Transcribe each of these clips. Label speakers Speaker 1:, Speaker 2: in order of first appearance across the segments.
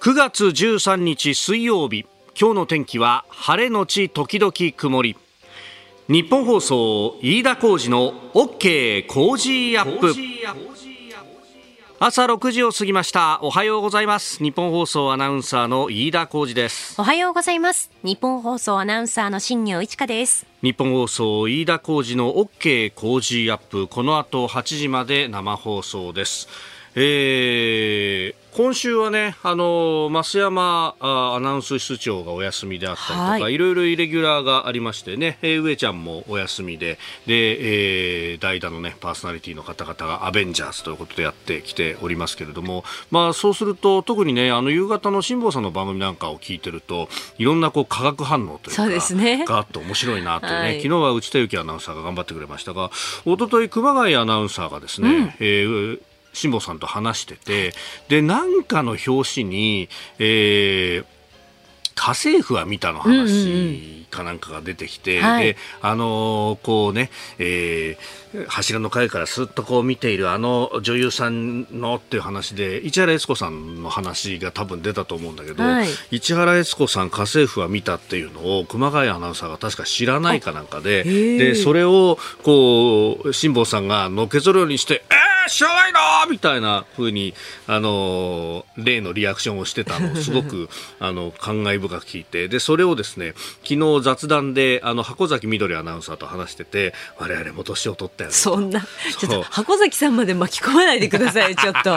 Speaker 1: 9月13日水曜日今日の天気は晴れのち時々曇り。日本放送飯田浩司の OK 工事アップ。朝6時を過ぎました。おはようございます。日本放送アナウンサーの飯田浩司です。
Speaker 2: おはようございます。日本放送アナウンサーの新業一華です。
Speaker 1: 日本放送飯田浩司の OK 工事アップ。この後8時まで生放送です。えー、今週はね、あの増山アナウンス室長がお休みであったりとか、はい、いろいろイレギュラーがありましてね、えー、上ちゃんもお休みで、で、えー、代打のね、パーソナリティの方々がアベンジャーズということでやってきておりますけれども、まあそうすると、特にね、あの夕方の辛坊さんの番組なんかを聞いてると、いろんなこう化学反応というか、そうですね、があって面白いなとね、はい、昨日は内田有紀アナウンサーが頑張ってくれましたが、一昨日熊谷アナウンサーがですね、うん、えー辛坊さんと話しててでなんかの表紙に、えー、家政婦は見たの話。かなんかが出てきて、うんうんうん、であのー、こうね、えー、柱の階からすっとこう見ているあの女優さんのっていう話で市原悦子さんの話が多分出たと思うんだけど、はい、市原悦子さん家政婦は見たっていうのを熊谷アナウンサーが確か知らないかなんかででそれをこう辛坊さんがのけぞるようにして「えー知らないの？みたいな風に、あの、例のリアクションをしてたのをすごく、あの、感慨深く聞いて、で、それをですね、昨日雑談で、あの、箱崎みどりアナウンサーと話してて、我々も年を取ったよね。
Speaker 2: そんな、ちょっと箱崎さんまで巻き込まないでください、ちょっと。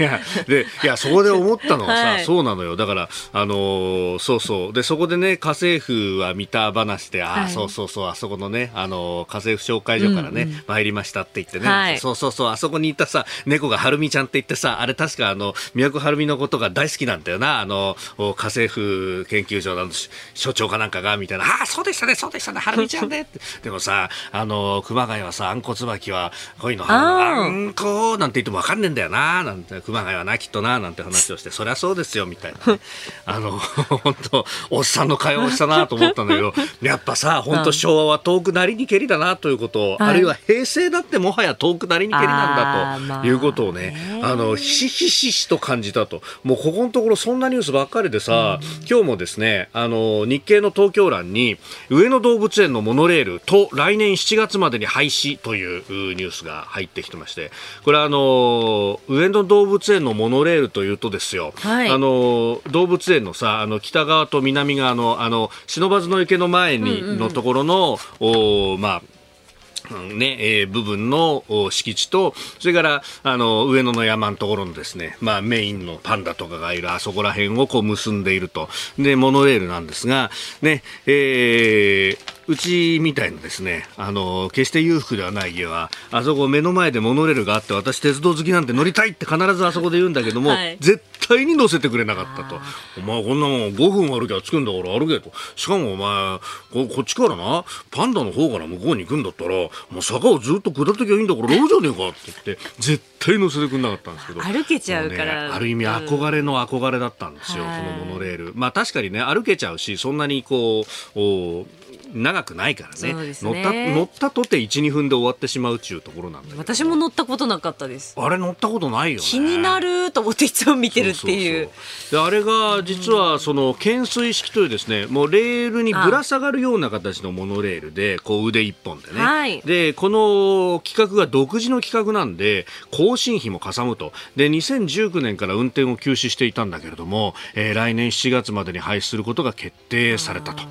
Speaker 1: いや、で、いや、そこで思ったのはさ、はい、そうなのよ。だから、あのそうそう。で、そこでね、家政婦は見た話で、ああ、はい、そうそうそう、あそこのね、あの家政婦紹介所からね、うんうん、参りましたって言ってね、はい、そうそうそう、あそこにいたさ、猫がはるみちゃんって言ってさ、あれ確かあの、都はるみのことが大好きなんだよな、あの、家政婦研究所の所長かなんかが、みたいな、ああ、そうでしたね、そうでしたね、はるみちゃんねって。でもさ、あの、熊谷はさ、あんこつばきは、こういうの、あんこなんて言ってもわかんねえんだよな、なんて、熊谷はな、きっとな、なんて話をして、そりゃそうですよ、みたいな、ね。あの、本当おっさんの会話をしたなと思ったんだけど、やっぱさ、本当昭和は遠くなりにけりだなということを、あるいは平成だってもはや遠くなりにけりなんだということをね、あの、ひしひししと感じたと。もうここのところそんなニュースばっかりでさ、うん、今日もですね、あの、日経の東京欄に、上野動物園のモノレールと来年7月までに廃止というニュースが入ってきてまして、これあの、上野動物園のモノレールというとですよ、はい、あの、動物園のさ、あの、北側と南側の、あの、不忍池の前に、のところの、おまあ、ね、えー、部分の敷地と、それから、あの、上野の山のところのですね、まあ、メインのパンダとかがいるあそこら辺をこう結んでいると。で、モノレールなんですが、ね、えー、うちみたいなですね、あの、決して裕福ではない家は、あそこ目の前でモノレールがあって、私鉄道好きなんて乗りたいって必ずあそこで言うんだけども、はい、絶対に乗せてくれなかったと。お前こんなもん5分歩きゃ着くんだから歩けと。しかもお前、ここっちからな、パンダの方から向こうに行くんだったら、もう坂をずっと下ってきゃいいんだから 乗るじゃねえかって言って、絶対乗せてくれなかったんですけど。
Speaker 2: 歩けちゃうから。
Speaker 1: ね、ある意味憧れの憧れだったんですよ、うん、そのモノレール。まあ確かにね、歩けちゃうし、そんなにこう、お長くないからね、ね、乗った乗ったとて12分で終わってしまうっていうところなんだ
Speaker 2: 私も乗ったことなかったです。
Speaker 1: あれ乗ったことないよ、ね、
Speaker 2: 気になると思っていつも見てるっていう。
Speaker 1: であれが実はその懸垂式というですねもうレールにぶら下がるような形のモノレールでこう腕一本でね、はい、でこの企画が独自の企画なんで更新費もかさむと。で2019年から運転を休止していたんだけれども、えー、来年7月までに廃止することが決定されたと。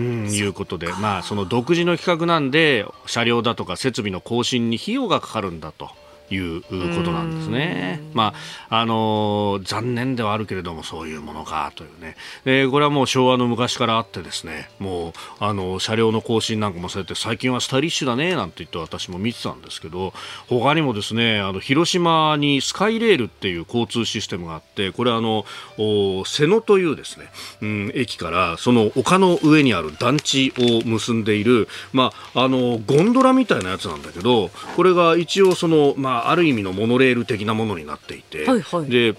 Speaker 1: いうことで、まあ、その独自の企画なんで車両だとか設備の更新に費用がかかるんだと。いうことなんですね。まあ、あのー、残念ではあるけれども、そういうものかというね。えー、これはもう昭和の昔からあってですね、もう、あの、車両の更新なんかもされて、最近はスタイリッシュだね、なんて言って私も見てたんですけど、他にもですね、あの、広島にスカイレールっていう交通システムがあって、これあの、瀬野というですね、うん、駅からその丘の上にある団地を結んでいる、まあ、あの、ゴンドラみたいなやつなんだけど、これが一応その、まあ、ある意味のモノレール的なものになっていて、はいはい、で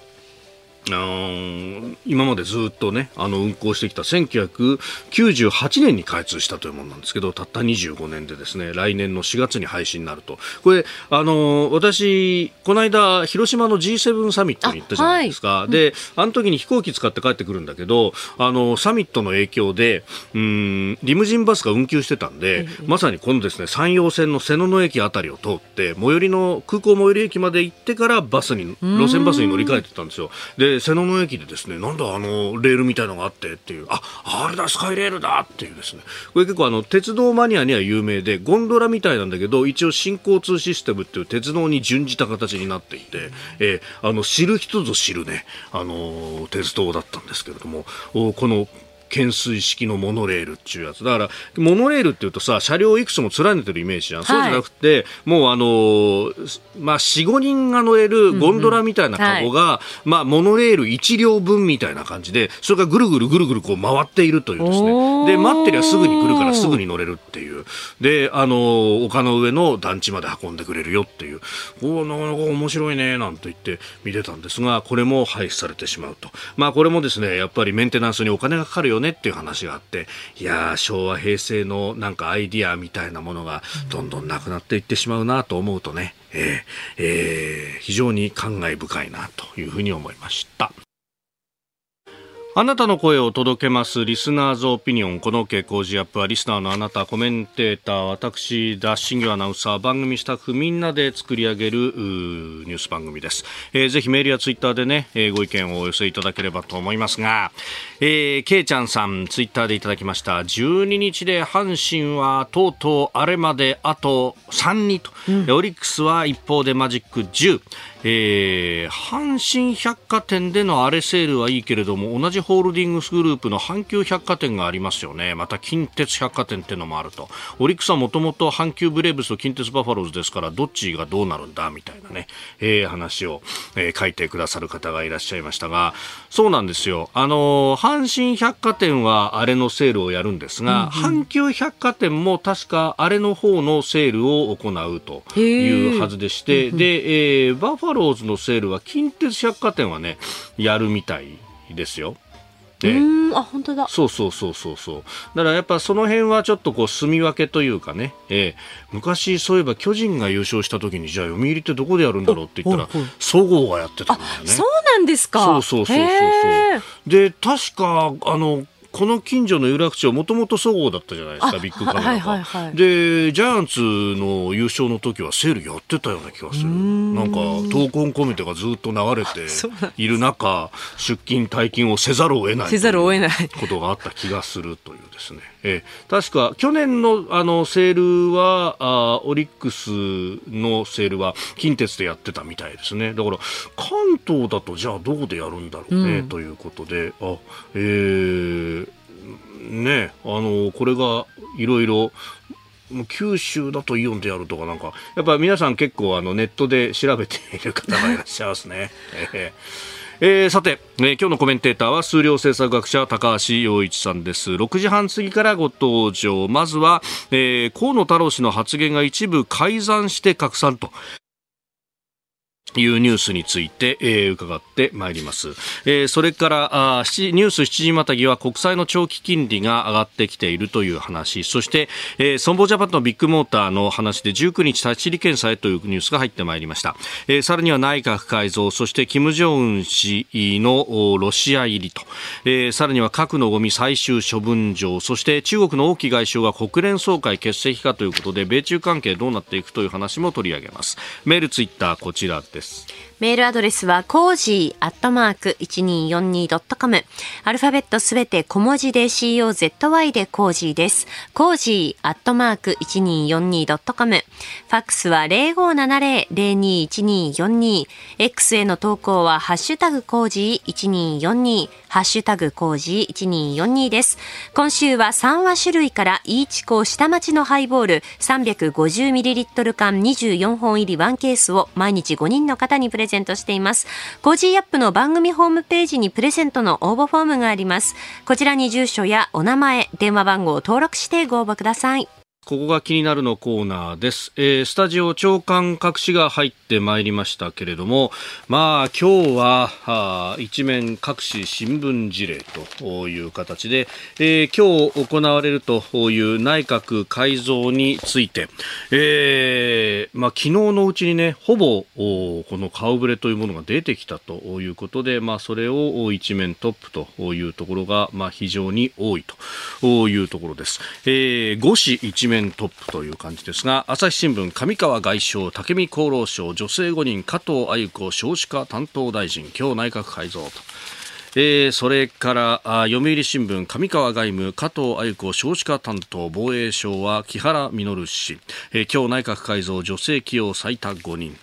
Speaker 1: 今までずっとねあの運行してきた1998年に開通したというものなんですけどたった25年でですね来年の4月に廃止になると。これあの私この間広島の G7 サミットに行ったじゃないですか、はい、であの時に飛行機使って帰ってくるんだけどあのサミットの影響でうんリムジンバスが運休してたんで、まさにこのですね山陽線の瀬野駅あたりを通って最寄りの空港最寄り駅まで行ってからバスに路線バスに乗り換えてたんですよ。で瀬野の駅でですねなんだあのレールみたいのがあってっていうああれだスカイレールだっていうですね。これ結構あの鉄道マニアには有名でゴンドラみたいなんだけど一応新交通システムっていう鉄道に準じた形になっていて、えー、あの知る人ぞ知るねあの鉄道だったんですけれどもこの懸垂式のモノレールっていうやつ。だからモノレールっていうとさ車両をいくつも連ねてるイメージじゃん、はい、そうじゃなくてもうあのまあ45人が乗れるゴンドラみたいなカゴが、うんうんはい、まあモノレール1両分みたいな感じでそれがぐるぐるぐるぐるこう回っているというですね。で待ってりゃすぐに来るからすぐに乗れるっていう。であの丘の上の団地まで運んでくれるよっていう。おなかなか面白いねなんて言って見てたんですがこれも廃止されてしまうと。まあこれもですねやっぱりメンテナンスにお金がかかるよねねっていう話があっていや昭和平成のなんかアイディアみたいなものがどんどんなくなっていってしまうなと思うとね、えーえー、非常に感慨深いなというふうに思いました。あなたの声を届けますリスナーズオピニオン。この傾向時アップはリスナーのあなたコメンテーター私ダッシングアナウンサー番組スタッフみんなで作り上げるニュース番組です、えー、ぜひメールやツイッターでね、えー、ご意見をお寄せいただければと思いますが、えー、けいちゃんさんツイッターでいただきました。12日で阪神はとうとうあれまであと3にと、うん、オリックスは一方でマジック10えー、阪神百貨店でのアレセールはいいけれども同じホールディングスグループの阪急百貨店がありますよね。また近鉄百貨店っていうのもあると。オリックスはもともと阪急ブレーブスと近鉄バファローズですからどっちがどうなるんだみたいなね、えー、話を、えー、書いてくださる方がいらっしゃいましたが。そうなんですよ。あの阪神百貨店はあれのセールをやるんですが、うんうん、阪急百貨店も確かあれの方のセールを行うというはずでして、で、えー、バファローズのセールは近鉄百貨店はねやるみたいですよ。
Speaker 2: うんあ本当だ。
Speaker 1: そうそうそうそうそう。だからやっぱその辺はちょっとこう住み分けというかね、えー、昔そういえば巨人が優勝した時にじゃあ読売ってどこでやるんだろうって言ったらそごうがやってたんだよね。
Speaker 2: そうなんですか。
Speaker 1: そうそうそうそうで確かあのこの近所の有楽町もともとそごうだったじゃないですかビッグカメラが、はいはいはい、でジャイアンツの優勝の時はセールやってたような気がする。なんか闘魂込めてがずっと流れている中出勤退勤をせざるを得ないせざるを得ない。ことがあった気がするというですね、えー、確か去年のあのセールはあオリックスのセールは近鉄でやってたみたいですね。だから関東だとじゃあどこでやるんだろうね、うん、ということで。あえーね、あのこれがいろいろ九州だとイオンでやるとかなんかやっぱ皆さん結構あのネットで調べている方がいらっしゃいますね。えーえー、さて、えー、今日のコメンテーターは数量政策学者高橋洋一さんです。6時半過ぎからご登場。まずは、えー、河野太郎氏の発言が一部改ざんして拡散と。いうニュースについて、えー、伺ってまいります。えー、それからあニュース7時またぎは国債の長期金利が上がってきているという話、そして、えー、損保ジャパンのビッグモーターの話で19日立ち入り検査へというニュースが入ってまいりました。えー、さらには内閣改造、そして金正恩氏のロシア入りと、えー、さらには核のゴミ最終処分場、そして中国の王毅外相が国連総会欠席かということで、米中関係どうなっていくという話も取り上げます。メール、ツイッター、こちらです。Yes.
Speaker 2: メールアドレスは、コージーアットマーク 1242.com。アルファベットすべて小文字で COZY でコージーです。コージーアットマーク 1242.com。ファックスは0570-021242。X への投稿は、ハッシュタグコージー1242。ハッシュタグコージー1242です。今週は三和酒類からいいちこ下町のハイボール 350ml 缶24本入り1ケースを毎日5人の方にプレゼントしています。コージーアップの番組ホームページにプレゼントの応募フォームがあります。こちらに住所やお名前、電話番号を登録してご応募ください。
Speaker 1: ここが気になるのコーナーです。えー、スタジオ朝刊各紙が入ってまいりましたけれども、まあ今日はあ一面各紙新聞事例という形で、えー、今日行われるという内閣改造について、えー、まあ昨日のうちにね、ほぼこの顔ぶれというものが出てきたということで、まあそれを一面トップというところが、まあ非常に多いというところです。えー、5紙一面面トップという感じですが朝日新聞上川外相武見厚労省女性5人加藤鮎子少子化担当大臣今日内閣改造と。えー、それから読売新聞上川外務加藤鮎子少子化担当防衛省は木原稔氏、えー、今日内閣改造女性起用最多5人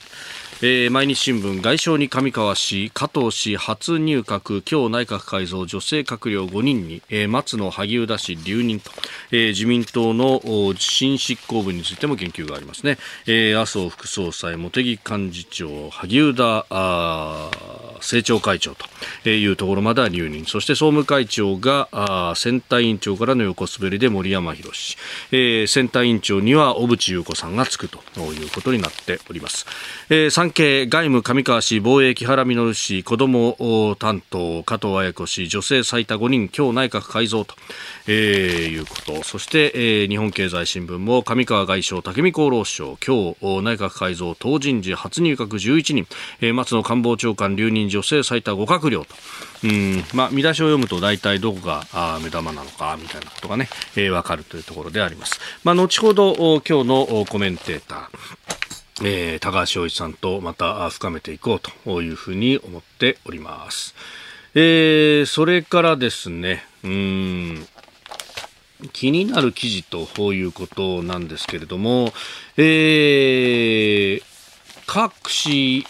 Speaker 1: えー、毎日新聞外相に上川氏加藤氏初入閣今日内閣改造女性閣僚5人に、えー、松野萩生田氏留任と、えー、自民党の新執行部についても言及がありますね、えー、麻生副総裁茂木幹事長萩生田あ政調会長というところまでは留任。そして総務会長があ選対委員長からの横滑りで森山博氏、えー、選対委員長には小渕優子さんがつくということになっております、えー関係外務上川氏防衛木原稔氏子ども担当加藤綾子氏女性最多5人今日内閣改造と、えー、いうこと。そして、えー、日本経済新聞も上川外相武見厚労省今日内閣改造党人事初入閣11人、えー、松野官房長官留任女性最多5閣僚と。うんまあ、見出しを読むと大体どこがあ目玉なのかみたいなことがね、えー、分かるというところであります。まあ、後ほど今日のコメンテーター。えー、高橋洋一さんとまた深めていこうというふうに思っております。えー、それからですね、うん、気になる記事ということなんですけれども、えー、各紙、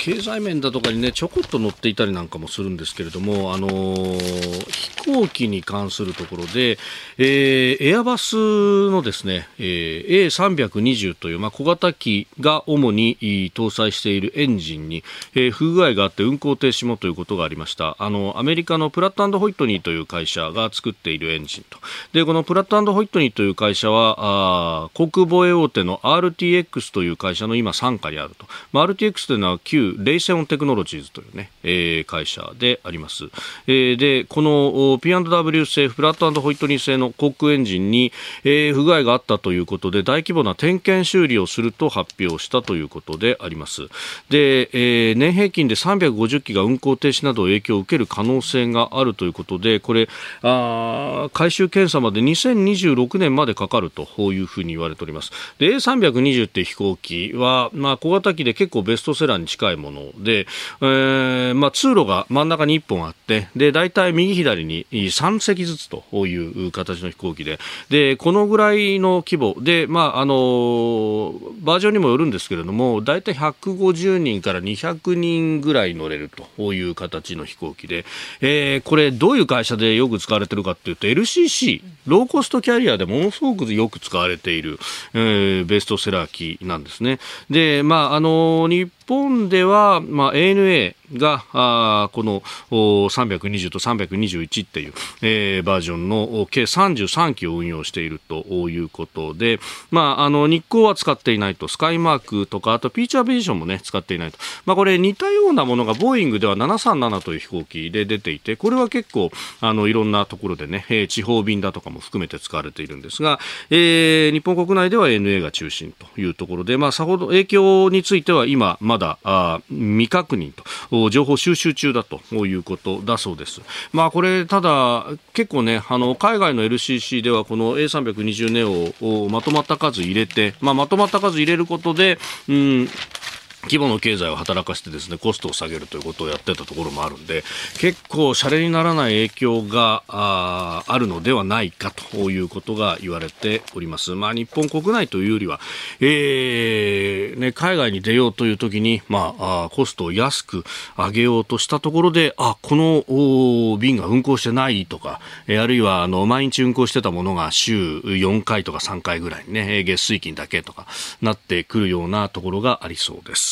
Speaker 1: 経済面だとかにね、ちょこっと載っていたりなんかもするんですけれども、あのー、飛行機に関するところで、えー、エアバスのですね、えー、A320 という、まあ、小型機が主に搭載しているエンジンに、えー、不具合があって運行停止もということがありました。あの、アメリカのプラットホイットニーという会社が作っているエンジンと。で、このプラットホイットニーという会社は、あ航空防衛大手の RTX という会社の今傘下にあると、まあ、RTX というのは旧レイセオンテクノロジーズというね、えー、会社であります、えー、でこの P&W 製フラットホイットニー製の航空エンジンに、えー、不具合があったということで大規模な点検修理をすると発表したということであります。で、えー、年平均で350機が運行停止など影響を受ける可能性があるということでこれあ回収検査まで2026年までかかるというふうに言われております。で A320 って飛行機機は、まあ、小型機で結構ベストセラーに近いもので、えーまあ、通路が真ん中に1本あってで大体右左に3隻ずつという形の飛行機ででこのぐらいの規模で、まあ、あのバージョンにもよるんですけれども大体150人から200人ぐらい乗れるという形の飛行機で、えー、これどういう会社でよく使われてるかというと LCC ローコストキャリアでものすごくよく使われている、えー、ベストセラー機なんですですね。で、まあ、あの、日本では、まあ、ANA があこの320と321っていう、えー、バージョンの計33機を運用しているということで、まあ、あの日光は使っていないとスカイマークとかあとピーチャービジョンも、ね、使っていないと、まあ、これ似たようなものがボーイングでは737という飛行機で出ていてこれは結構あのいろんなところでね、えー、地方便だとかも含めて使われているんですが、えー、日本国内では ANA が中心というところで、まあ、さほど影響については今まだだあ未確認と情報収集中だということだそうです。まあこれただ結構ねあの海外の LCC ではこの A320 ネオをまとまった数入れて、まあ、まとまった数入れることで、うん規模の経済を働かせてですねコストを下げるということをやってたところもあるんで結構シャレにならない影響がああるのではないかということが言われております。まあ、日本国内というよりは、えーね、海外に出ようという時に、まあ、あコストを安く上げようとしたところであこの便が運航してないとか、えー、あるいはあの毎日運航してたものが週4回とか3回ぐらいにね月水金だけとかなってくるようなところがありそうです。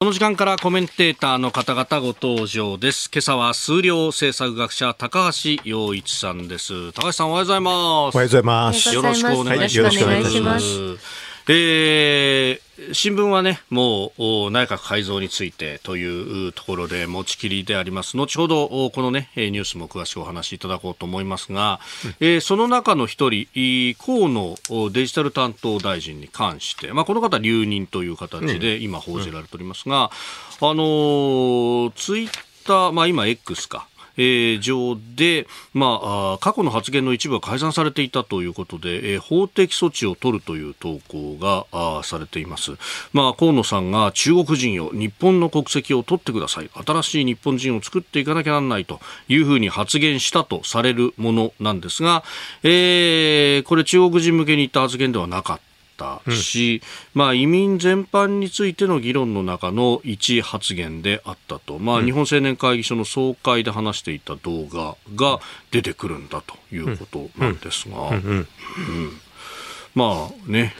Speaker 1: この時間からコメンテーターの方々ご登場です。今朝は数量政策学者高橋洋一さんです。高橋さんおはようございます。お
Speaker 3: はようございます。
Speaker 1: よろしくお願いします。はい、よろしくお願いします。えー、新聞はね、もう内閣改造についてというところで持ちきりであります。後ほどこのね、ニュースも詳しくお話しいただこうと思いますが、うん、えー、その中の一人、河野デジタル担当大臣に関して、まあ、この方留任という形で今報じられておりますが、うん、あのー、ツイッター、まあ今 X か、えー、上で、まあ、過去の発言の一部が改ざんされていたということで、えー、法的措置を取るという投稿があされています。まあ、河野さんが中国人よ、日本の国籍を取ってください。新しい日本人を作っていかなきゃならないというふうに発言したとされるものなんですが、えー、これ中国人向けに言った発言ではなかった。ったし、うん、まあ、移民全般についての議論の中の一発言であったと、まあ、日本青年会議所の総会で話していた動画が出てくるんだということなんですが。まあね、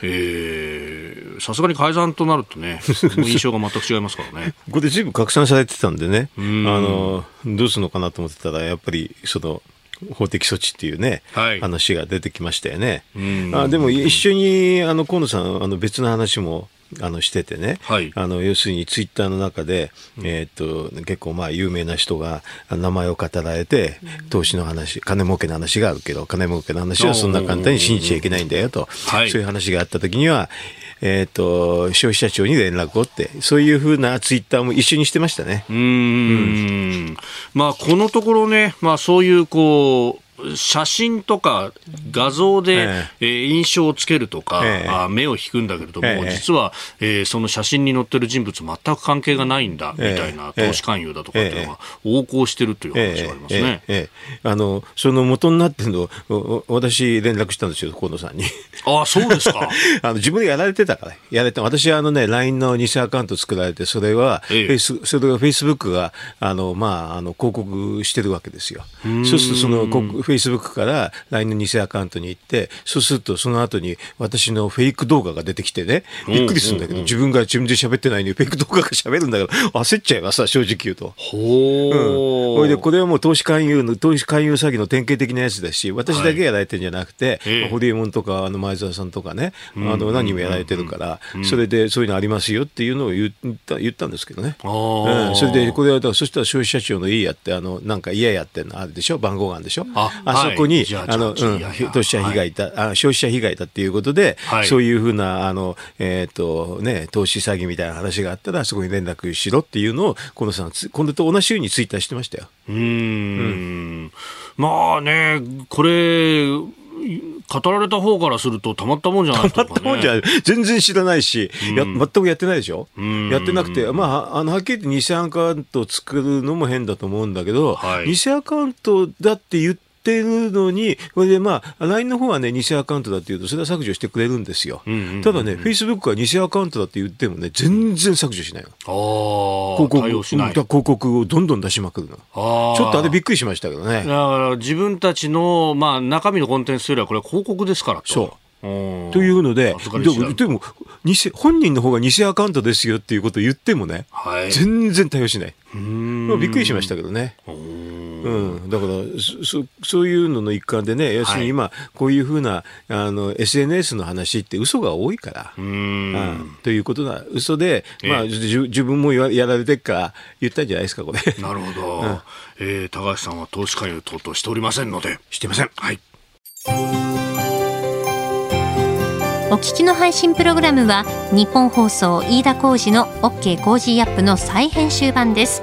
Speaker 1: さすがに改ざんとなるとね、印象が全く違いますからね。
Speaker 3: ここでずいぶん拡散されてたんでね、あのどうするのかなと思ってたら、やっぱりその法的措置っていうね、はい、話が出てきましたよね。あでも一緒にあの河野さんあの別の話もあのしててね、はい、あの要するにツイッターの中で、えー、っと結構まあ有名な人が名前を語られて、投資の話金儲けの話があるけど金儲けの話はそんな簡単に信じちゃいけないんだよと、はい、そういう話があった時にはえっ、ー、と、消費者庁に連絡をって、そういうふうなツイッターも一緒にしてましたね。
Speaker 1: うんうん、まあ、このところね、まあ、そういうこう、写真とか画像で、えー、印象をつけるとか、えー、目を引くんだけれども、えー、実は、えー、その写真に載ってる人物全く関係がないんだみたいな投資勧誘だとかっていうのが横行してるという話がありますね。
Speaker 3: あのその元になってるの私連絡したんですよ河野さんに。
Speaker 1: ああそうですか。
Speaker 3: あの自分でやられてたからやられて私あのね LINE の偽アカウント作られてそれは、ええ、それがフェイスブックがあのまああの広告してるわけですよ。そうするとそのフェイスブックから LINE の偽アカウントに行って、そうするとその後に私のフェイク動画が出てきてね、びっくりするんだけど、自分が自分で喋ってないのにフェイク動画が喋るんだけど、焦っちゃいますさ、正直言うと。
Speaker 1: ほ
Speaker 3: う。ん。それで、これはもう投資勧誘の、投資勧誘詐欺の典型的なやつだし、私だけやられてるんじゃなくて、はい、ホリエモンとか、あの前澤さんとかね、あの何人もやられてるから、それでそういうのありますよっていうのを言った言ったんですけどね。うん、それで、これは、そしたら消費者庁のいいやって、あの、なんか嫌やってんのあるでしょ？番号があるでしょ？ああそこに、あの、うん、投資者被害だ、はい、あ消費者被害だっていうことで、はい、そういうふうな、あの、えっ、ー、と、ね、投資詐欺みたいな話があったら、そこに連絡しろっていうのを、このさん、今度と同じようにツイッターしてましたよ。
Speaker 1: うん,、うん。まあね、これ、語られた方からするとたまったもんじゃない
Speaker 3: たまったもんじゃない。全然知らないし、うん、や全くやってないでしょ、うん、やってなくて、まあ、あの、はっきり言って偽アカウントを作るのも変だと思うんだけど、はい、偽アカウントだって言って、ってるのに、これでまあ、LINE の方はね、偽アカウントだっていうと、それは削除してくれるんですよ。ただね、Facebook は偽アカウントだって言ってもね、全然削除しないの。
Speaker 1: あ広告
Speaker 3: 広告をどんどん出しまくるの。ちょっとあれびっくりしましたけどね。だ
Speaker 1: から自分たちの、まあ、中身のコンテンツよりは、これは広告ですからと。
Speaker 3: そう。というので、でも偽、本人の方が偽アカウントですよっていうことを言ってもね、はい、全然対応しない。びっくりしましたけどね。うん、だからそそういうのの一環でね要するに今、こういうふうなあの SNS の話って嘘が多いから。うん、ということだ嘘で、まあ、自分もやられてっか言ったんじゃないですかこれ。
Speaker 1: なるほど、うん、えー、高橋さんは投資勧誘等々しておりませんので。
Speaker 3: してません。
Speaker 1: はい。
Speaker 2: お聞きの配信プログラムはニッポン放送飯田浩司の OK コージーアップの再編集版です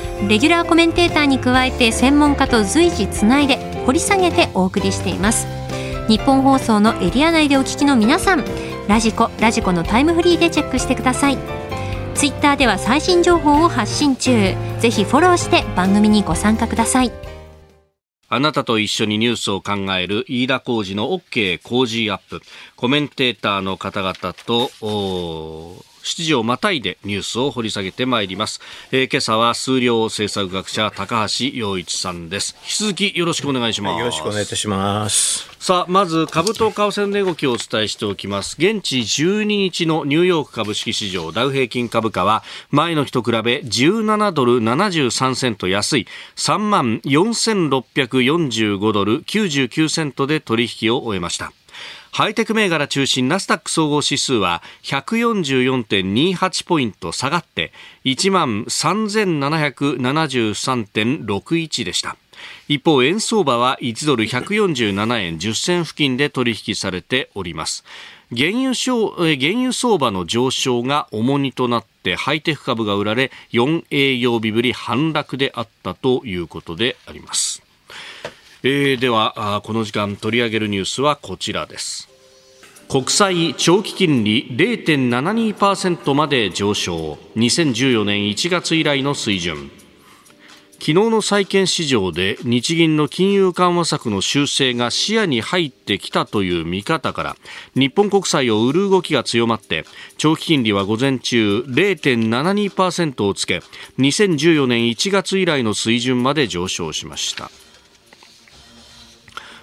Speaker 2: レギュラーコメンテーターに加えて専門家と随時つないで掘り下げてお送りしています。日本放送のエリア内でお聞きの皆さんラジコラジコのタイムフリーでチェックしてください。ツイッターでは最新情報を発信中。ぜひフォローして番組にご参加ください。
Speaker 1: あなたと一緒にニュースを考える飯田浩二の OK 工事アップ。コメンテーターの方々と7時をまたいでニュースを掘り下げてまいります、えー、今朝は数量政策学者高橋洋一さんです。引き続きよろしくお願いします、
Speaker 3: よろしくお願いいたします。
Speaker 1: さあまず株と為替の値動きをお伝えしておきます。現地12日のニューヨーク株式市場ダウ平均株価は前の日と比べ17ドル73セント安い。3万4645ドル99セントで取引を終えましたハイテク銘柄中心ナスダック総合指数は144.28ポイント下がって1万3773.61でした。一方、円相場は1ドル147円10銭付近で取引されております。原油原油相場の上昇が重荷となってハイテク株が売られ4営業日ぶり反落であったということであります。えー、ではこの時間取り上げるニュースはこちらです。国債長期金利0.72%まで上昇。2014年1月以来の水準。昨日の債券市場で日銀の金融緩和策の修正が視野に入ってきたという見方から日本国債を売る動きが強まって長期金利は午前中0.72%をつけ2014年1月以来の水準まで上昇しました。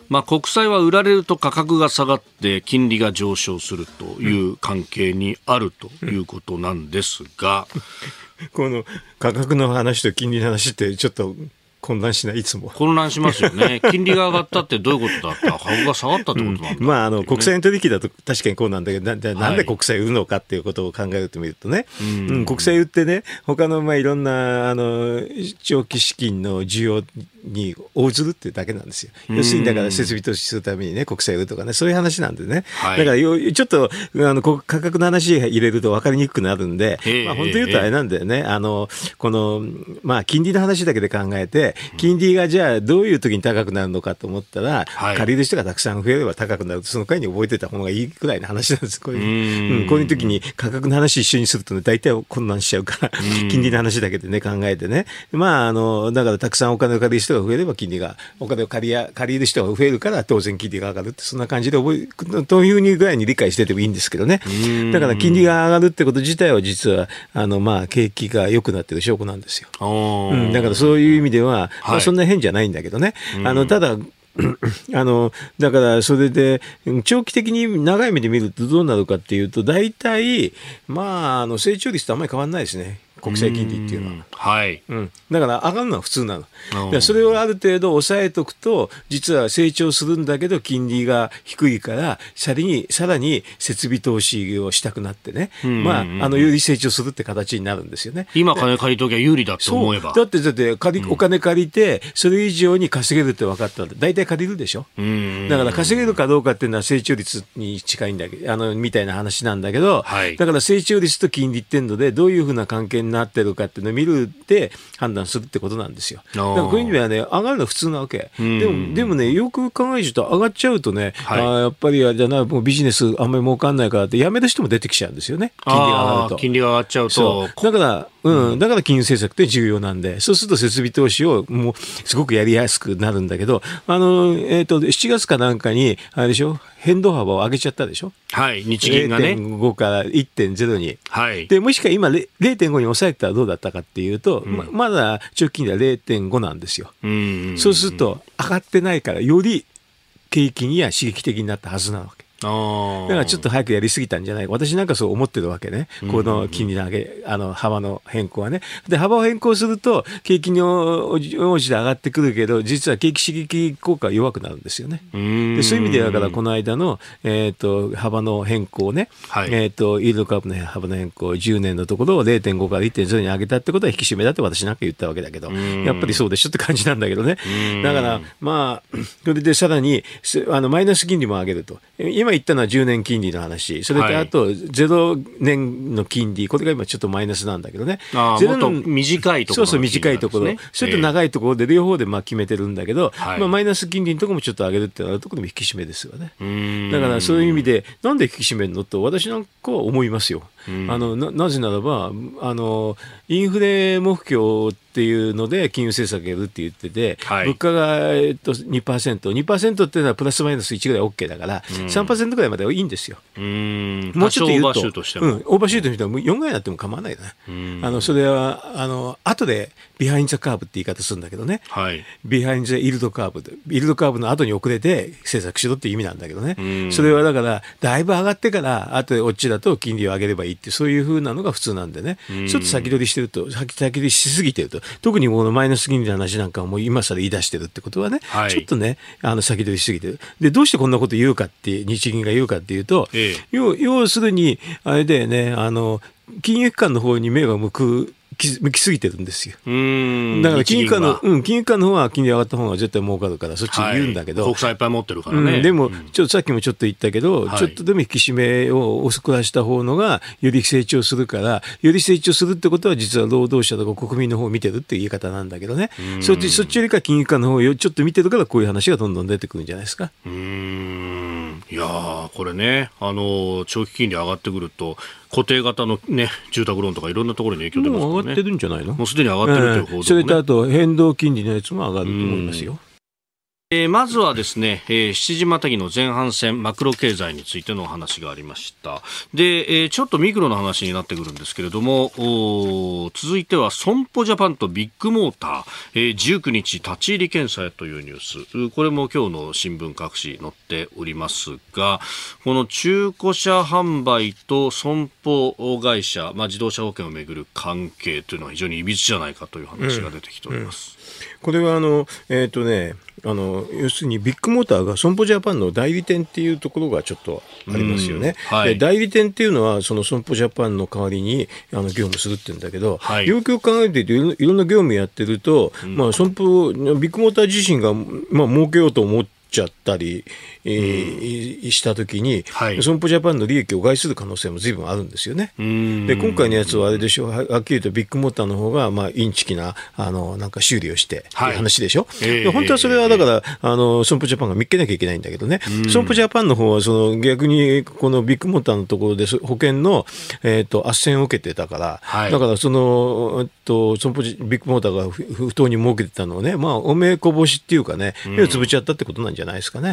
Speaker 1: まあ、国債は売られると価格が下がって金利が上昇するという関係にあるということなんですが、
Speaker 3: この価格の話と金利の話ってちょっと混乱しない、いつも。
Speaker 1: 混乱しますよね。金利が上がったってどういうことだった株が下がったってことなんだ、
Speaker 3: うん、まあ、あの、国債の取引だと確かにこうなんだけど、ななんで国債売るのかっていうことを考えると見るとね、うん、国債売ってね、他の、まあ、いろんな、あの、長期資金の需要に応ずるっていうだけなんですよ。要するに、だから設備投資するためにね、国債売るとかね、そういう話なんでね。はい、だからちょっと、あの、価格の話入れると分かりにくくなるんで、まあ、本当言うとあれなんだよね。あの、この、まあ、金利の話だけで考えて、金利がじゃあどういう時に高くなるのかと思ったら、はい、借りる人がたくさん増えれば高くなるその回に覚えてた方がいいくらいの話なんです。こういう、うん、こういう時に価格の話一緒にするとね、大体混乱しちゃうから、金利の話だけでね、考えてね。まあ、あの、だからたくさんお金を借りる人が増えれば金利が、お金を借りや、借りる人が増えるから当然金利が上がるって、そんな感じで覚え、というふうにぐらいに理解しててもいいんですけどね。だから金利が上がるってこと自体は実は、あの、まあ、景気が良くなってる証拠なんですよ。うん、だからそういう意味では、はい、まあ、そんな変じゃないんだけどね。あの、ただ、あのだからそれで長期的に長い目で見るとどうなるかっていうと大体まああの成長率とあんまり変わらないですね。国債金利っていうのは。はい、うん、だから上がるのは普通なの。それをある程度抑えとくと、実は成長するんだけど、金利が低いから、さらに、さらに設備投資をしたくなってね、まあ、あの、より成長するって形になるんですよね。
Speaker 1: 今金借りときゃ有利だと思えば。
Speaker 3: だって、だって借り、お金借りて、それ以上に稼げるって分かったんで、大体借りるでしょ。だから稼げるかどうかっていうのは成長率に近いんだけど、あの、みたいな話なんだけど、はい、だから成長率と金利っていうので、どういうふうな関係になってるかっていうのを見るって判断するってことなんですよ。だからこういう意味ではね、上がるのは普通なわけ。でも、でもね、よく考えると上がっちゃうとね、はい、あやっぱりあれじゃない、もうビジネスあんまり儲かんないからってやめる人も出てきちゃうんですよね。金利が上がると。
Speaker 1: 金利が上がっちゃうと。
Speaker 3: だから、うん、だから金融政策って重要なんで、そうすると設備投資をもうすごくやりやすくなるんだけど、あの、えっ、ー、と、7月かなんかに、あれでしょ、変動幅を上げちゃったでしょ？
Speaker 1: はい、日銀がね。
Speaker 3: 0.5から1.0に。はい。で、もしか今0.5に抑えたらどうだったかっていうと、うん、ままだ直近では0.5なんですよ。うんそうすると、上がってないから、より景気には刺激的になったはずなわけ。だからちょっと早くやりすぎたんじゃない？か。私なんかそう思ってるわけね。この金利の上げ、あの、幅の変更はね。で、幅を変更すると、景気に応じて上がってくるけど、実は景気刺激効果が弱くなるんですよね。でそういう意味で、だからこの間の、えっ、ー、と、幅の変更ね。はい、えっ、ー、と、イールドカーブの幅の変更、10年のところを0.5から1.0に上げたってことは引き締めだって私なんか言ったわけだけど、やっぱりそうでしょって感じなんだけどね。だから、まあ、それでさらに、あの、マイナス金利も上げると。今今言ったのは10年金利の話、それとあと0年の金利、これが今ちょっとマイナスなんだけどね。
Speaker 1: ゼロの短いところ、
Speaker 3: そうそう、短いところ。それと長いところで両方でまあ決めてるんだけど、まあマイナス金利のところもちょっと上げるってなるところも引き締めですよね。だからそういう意味で、なんで引き締めるのと私なんかは思いますよ。うん、あのななぜならばあのインフレ目標っていうので金融政策やるって言ってて、はい、物価が、えっと、2%、2%っていうのはプラスマイナス1ぐらい OK だから、うん、3%ぐらいまではいいんですよ。
Speaker 1: うん。もうちょっと言うと、オーバーシュートしても、うん、
Speaker 3: オーバーシュートしても4ぐらいになっても構わないよね。あのそれはあの後で behind the curve って言い方するんだけどね、はい、 behind the yield curve で、イールドカーブの後に遅れて政策しろっていう意味なんだけどね、それはだから、だいぶ上がってから、後でオチだと金利を上げればいいって、そういうふうなのが普通なんでね、ちょっと先取りしてると、先取りしすぎてると、特にこのマイナス金利の話なんかも今更言い出してるってことはね、はい、ちょっとね、あの先取りしすぎてる。で、どうしてこんなこと言うかって、日銀が言うかっていうと、ええ、要要するに、あれだよね、あの、金融機関の方に目が向く向きすぎてるんですよ。だから金融機関の、うん、金融機関の方は金利上がった方が絶対儲かるから、そっちに言うんだけど。
Speaker 1: はい、国債いっぱい持ってるからね。
Speaker 3: うん、でも、ちょっとさっきもちょっと言ったけど、はい、ちょっとでも引き締めを遅くらした方のが、より成長するから、より成長するってことは、実は労働者とか国民の方を見てるっていう言い方なんだけどね。そっち、そっちよりか金融機関の方をちょっと見てるから、こういう話がどんどん出てくるんじゃないですか。
Speaker 1: うん。いやこれね、あの、長期金利上がってくると、固定型の、ね、住宅ローンとかいろんなところに影響出ますからね。
Speaker 3: もう上がってるんじゃないの？
Speaker 1: もうすでに上がってるという報道、ね、
Speaker 3: それとあと変動金利のやつも上がると思いますよ。
Speaker 1: えー、まずはですね、えー、7時またぎの前半戦マクロ経済についてのお話がありました。で、えー、ちょっとミクロの話になってくるんですけれども、続いては損保ジャパンとビッグモーター、えー、19日立ち入り検査へというニュース。これも今日の新聞各紙載っておりますが、この中古車販売と損保会社、まあ、自動車保険をめぐる関係というのは非常にいびつじゃないかという話が出てきております。
Speaker 3: うんうんこれはあの、え、ー、とね、あの要するにビッグモーターが損保ジャパンの代理店っていうところがちょっとありますよね。はい、代理店っていうのはその損保ジャパンの代わりにあの業務するって言うんだけど、はい、よくよく考えていていろんな業務やってると、うん、まあ、損保ビッグモーター自身が、まあ儲けようと思ってちゃったり、えー、うん、したときに、はい、損保ジャパンの利益を害する可能性もずいぶんあるんですよね。で今回のやつはあれでしょう、はっきりとビッグモーターの方がまあインチキなあのなんか修理をしてっていう話でしょ、はい、本当はそれはだから、あの損保ジャパンが見っけなきゃいけないんだけどね、損保ジャパンの方はその逆にこのビッグモーターのところで保険の、えーと、斡旋を受けてたから、はい、だからその、えっと、損保ビッグモーターが不当に儲けてたのをね、まあ、おめえこぼしっていうかね、目をつぶっちゃったってことなんじゃないですかね。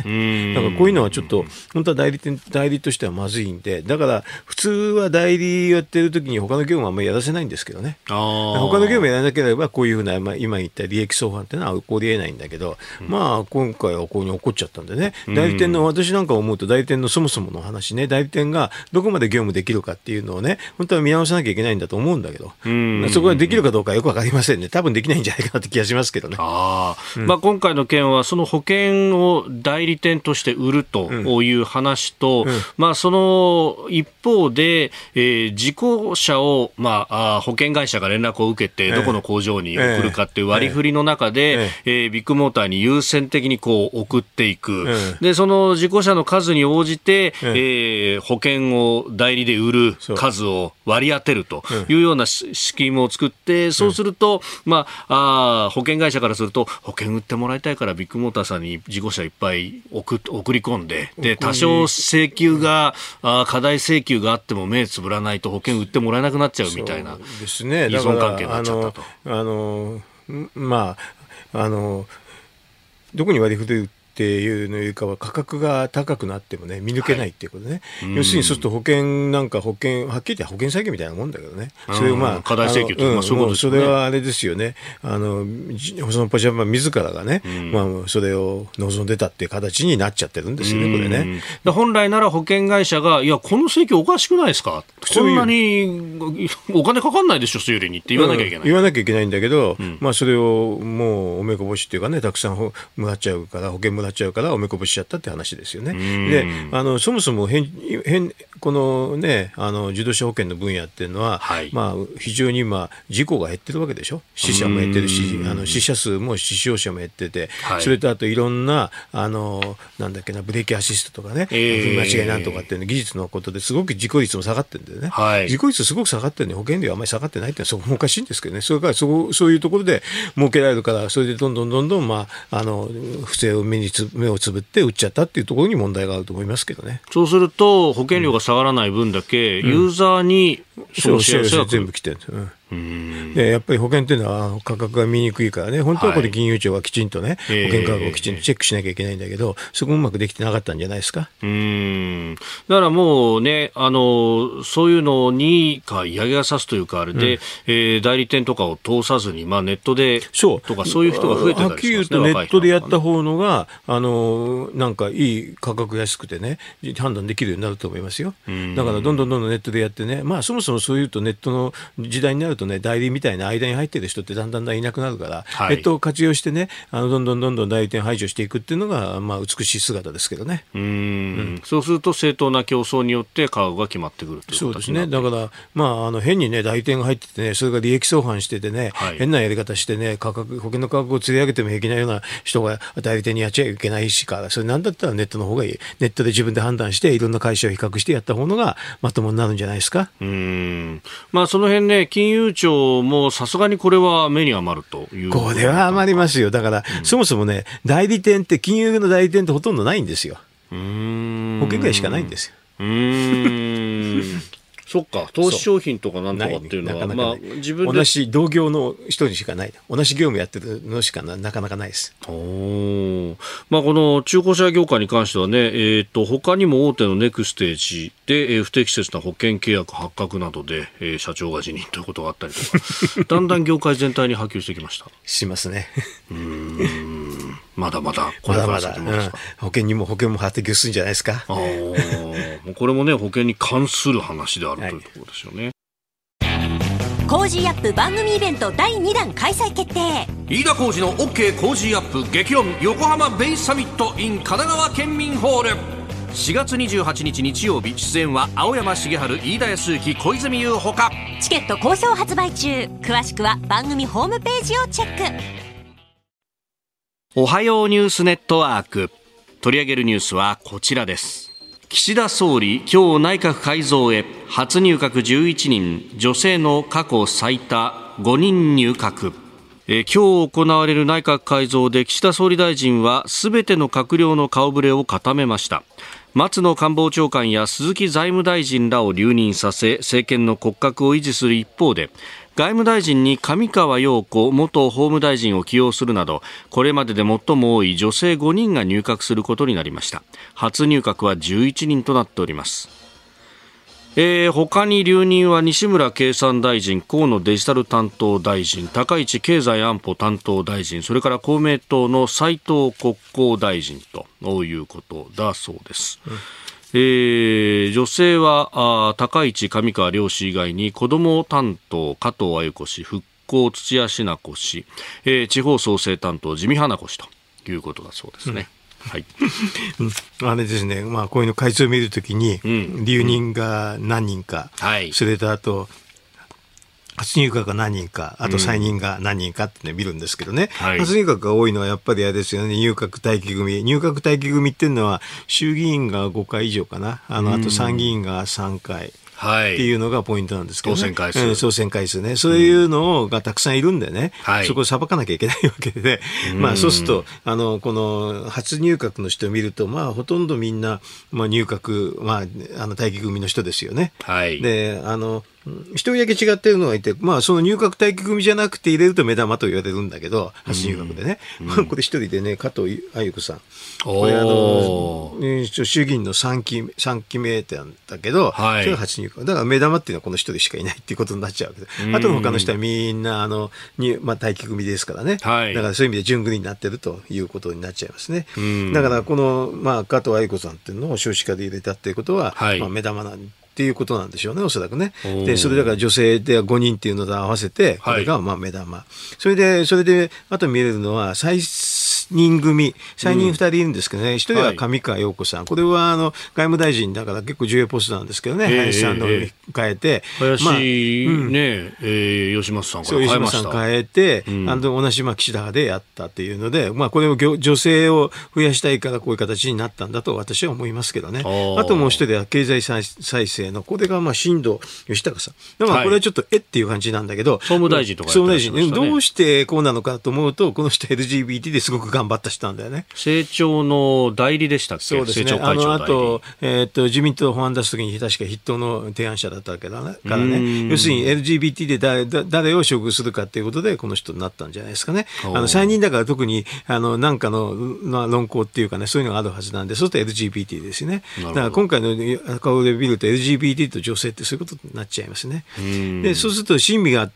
Speaker 3: だからこういうのはちょっと、本当は代理店、代理としてはまずいんで、だから普通は代理やってる時に他の業務はあんまりやらせないんですけどね。他の業務やらなければこういうふうな、まあ、今言った利益相反っていうのは起こりえないんだけど、うん、まあ今回はここに起こっちゃったんでね、代理店の、私なんか思うと代理店のそもそもの話ね、代理店がどこまで業務できるかっていうのをね、本当は見直さなきゃいけないんだと思うんだけど、そこができるかどうかよくわかりませんね。多分できないんじゃないかなって気がしますけどね。
Speaker 1: あうん、まあ、今回の件はその保険を代理店として売るという話と、うん。うん、まあ、その一方で、えー、事故車を、まあ、保険会社が連絡を受けて、どこの工場に送るかっていう割り振りの中で、ええ。ビッグモーターに優先的にこう送っていく、でその事故車の数に応じて、えー、保険を代理で売る数を割り当てるというようなスキームを作って、そうすると、まあ、あ保険会社からすると、保険売ってもらいたいからビッグモーターさんに事故車いっぱい送送り込んで、で、多少請求が、あ課題請求があっても目つぶらないと保険売ってもらえなくなっちゃうみたいな、ですね、依存関係になっちゃったと。
Speaker 3: あのまああのどこに割り振るっていうのよりかは価格が高くなってもね見抜けないっていうことね、はい、要するにそうすると保険なんか保険はっきり言って保険詐欺みたいなもんだけどね。
Speaker 1: それをまあ課題請求とか、そういうこと
Speaker 3: ですね。それはあれですよね。あの細野パジャマ自らがね、まあそれを望んでたっていう形になっちゃってるんですよねこれね。
Speaker 1: 本来なら保険会社がいやこの請求おかしくないですか？そんなにお金かかんないでしょ修理にって言わなきゃいけない、うん、
Speaker 3: 言わなきゃいけないんだけど、うん、まあそれをもうおめこぼしっていうかねたくさんもらっちゃうから保険もらっちゃうからおめこぼしちゃったって話ですよね。であのそもそも変変このねあの自動車保険の分野っていうのは、はい、まあ、非常に今事故が減ってるわけでしょ？死者も減ってるしあの死者数も死傷者も減ってて、はい、それとあといろんなあのなんだっけなブレーキアシストとかね、えー、間違いなんとかっていうの技術のことですごく事故率も下がってるんだよね、はい、事故率すごく下がってるのに保険料はあまり下がってないっていうのはそこもおかしいんですけどね。それからそこそういうところで儲けられるからそれでどんどんどんどん、まあ、あの不正を目につ目をつぶって売っちゃったっていうところに問題があると思いますけどね。
Speaker 1: そうすると、保険料が下がらない分だけ、ユーザーに
Speaker 3: その幸せが全部来てるんですよ。でやっぱり保険っていうのは価格が見にくいからね、本当はこれ、金融庁がきちんとね、はい、保険価格をきちんとチェックしなきゃいけないんだけど、そこうまくできてなかったんじゃないですか？
Speaker 1: うん。だからもうね、あのそういうのにか嫌気がさすというか、あれで、うん、えー、代理店とかを通さずに、まあ、ネットでとか、そういう人が増えてたりします、ね、はっきり言うと、
Speaker 3: ネットでやった方のが、あのなんかいい価格安くてね、判断できるようになると思いますよ。だから、どんどんどんどんネットでやってね、まあ、そもそもそういうとネットの時代になるとね、代理みたいな間に入ってる人ってだんだんだんいなくなるから、はい、ネットを活用してね、あのどんどんどんどん代理店排除していくっていうのが、まあ、美しい姿ですけどね。
Speaker 1: うんうんそうすると正当な競争によって価格が決まってくる
Speaker 3: そうですね。だから、まあ、あの変にね、代理店が入っててね、それが利益相反しててね、はい、変なやり方してね、価格、保険の価格を釣り上げても平気なような人が代理店にやっちゃいけないしか、それなんだったらネットの方がいい。ネットで自分で判断して、いろんな会社を比較してやった方がまともになるんじゃないですか。
Speaker 1: うん。まあ、その辺ね、金融庁もさすがにこれは目に余るという。
Speaker 3: これは余りますよ。だから、うん、そもそもね、代理店って、金融の代理店ってほとんどないんですよ。保険ぐらいしかないんですよ。うん。
Speaker 1: そっか、投資商品とかなんとかっていうのは、まあ、
Speaker 3: 自分同じ同業の人にしかない。同じ業務やってるのしかななかなかないです。
Speaker 1: おまあ、この中古車業界に関してはね、えっ、ー、と、他にも大手のネクステージで、えー、不適切な保険契約発覚などで、えー、社長が辞任ということがあったりとか、だんだん業界全体に波及してきました。
Speaker 3: しますね。う
Speaker 1: ん。まだまだ、
Speaker 3: まだまだ、うん、保険にも保険も発展するんじゃないですか？
Speaker 1: あこれもね、保険に関する話であるというところですよね。
Speaker 2: コージーアップ番組イベント第2弾開催決定。
Speaker 1: 飯田浩司の OK コージーアップ激論横浜ベイサミット in 神奈川県民ホール。4月28日日曜日出演は青山繁晴飯田泰之小泉悠ほか。
Speaker 2: チケット好評発売中。詳しくは番組ホームページをチェック
Speaker 1: おはようニュースネットワーク。取り上げるニュースはこちらです。岸田総理今日内閣改造へ初入閣11人女性の過去最多5人入閣。え今日行われる内閣改造で岸田総理大臣はすべての閣僚の顔ぶれを固めました。松野官房長官や鈴木財務大臣らを留任させ政権の骨格を維持する一方で外務大臣に上川陽子元法務大臣を起用するなどこれまでで最も多い女性5人が入閣することになりました初入閣は11人となっておりますえー、他に留任は西村経産大臣、河野デジタル担当大臣、高市経済安保担当大臣、それから公明党の斉藤国交大臣ということだそうです。うんえー、女性はあ高市上川両氏以外に子ども担当加藤鮎子氏復興土屋品子氏、えー、地方創生担当地味花子氏ということだそうですね。うん、はい、
Speaker 3: あれですね、まあ、こういうの改造を見るときに、留任が何人か、うん。はい、それとあと、初入閣が何人か、あと再任が何人かってね、見るんですけどね。はい、初入閣が多いのはやっぱりあれですよね、入閣待機組。入閣待機組っていうのは、衆議院が5回以上かな。あの、あと参議院が3回。はい、っていうのがポイントなんですけど、ね、当選回数、うん、当選回数ね、そういうのがたくさんいるんでね、うん、そこを裁かなきゃいけないわけで、まあ、そうすると、あのこの初入閣の人を見ると、まあ、ほとんどみんな、まあ、入閣、まあ、あの待機組の人ですよね。はい、であの一人だけ違ってるのがいて、まあ、その入閣待機組じゃなくて入れると目玉と言われるんだけど、初入閣でね。うん、これ一人でね、加藤鮎子さん。これあの、衆議院の3期、3期目ってなんだけど、はい、それが初入閣。だから目玉っていうのはこの一人しかいないっていうことになっちゃうわけで。あとの他の人はみんな、あの、にまあ、待機組ですからね。はい、だからそういう意味で順繰りになってるということになっちゃいますね。だからこの、まあ、加藤鮎子さんっていうのを少子化で入れたっていうことは、はい、まあ、目玉なんっていうことなんでしょうね、おそらくね。で、それだから女性では5人っていうのと合わせて、これがまあ目玉。はい、それで、それで、あと見れるのは、最人組、3人2人いるんですけどね、1人は上川陽子さん、これはあの外務大臣だから結構重要ポストなんですけどね、林さんの変えて、
Speaker 1: 林、まあ、ね、えー、吉松さんから。
Speaker 3: 吉松さん変えて、うん、あの同じまあ岸田派でやったっていうので、まあ、これを女性を増やしたいからこういう形になったんだと私は思いますけどね。あともう一人は経済再生の、これがまあ新藤義孝さん。だからこれはちょっとえっていう感じなんだけど、
Speaker 1: 総務大臣とか、
Speaker 3: 総務大臣、どうしてこうなのかと思うと、この人 LGBT ですごく頑張った人なんだよね。
Speaker 1: 成長の代理でしたっけ？
Speaker 3: そうですね。あの、あと、えー、っと、自民党法案出すときに確か筆頭の提案者だったわけだからね。要するに LGBT で誰誰を処遇するかっていうことで、この人になったんじゃないですかね。あの、再任だから特に、あの、なんかの、まあ、論考っていうかね、そういうのがあるはずなんで、そうすると LGBT ですね。だから今回の顔で見ると LGBT と女性ってそういうことになっちゃいますね。で、そうすると審美が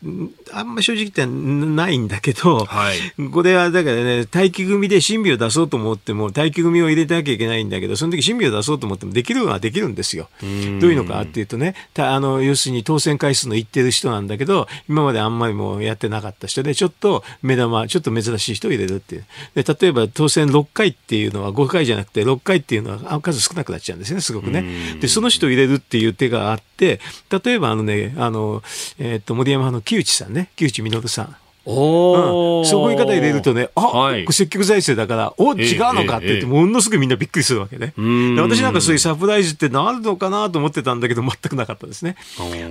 Speaker 3: あんま正直言ってないんだけど、はい、これはだからね、待機組で審美を出そうと思っても、待機組を入れてなきゃいけないんだけど、その時審美を出そうと思ってもできるのはできるんですよ。どういうのかっていうとね、あの、要するに当選回数のいってる人なんだけど、今まであんまりもやってなかった人で、ちょっと目玉、ちょっと珍しい人を入れるっていう。で、例えば当選6回っていうのは5回じゃなくて6回っていうのは数少なくなっちゃうんですね、すごくね。で、その人を入れるっていう手があって、例えばあのね、あの、えっ、と、森山派の木内さんね、木内稔さん。おうん、そういう方入れるとね、あ、はい、積極財政だから、お、違うのかって言って、ものすごくみんなびっくりするわけね。で私なんかそういうサプライズってなるのかなと思ってたんだけど、全くなかったですね。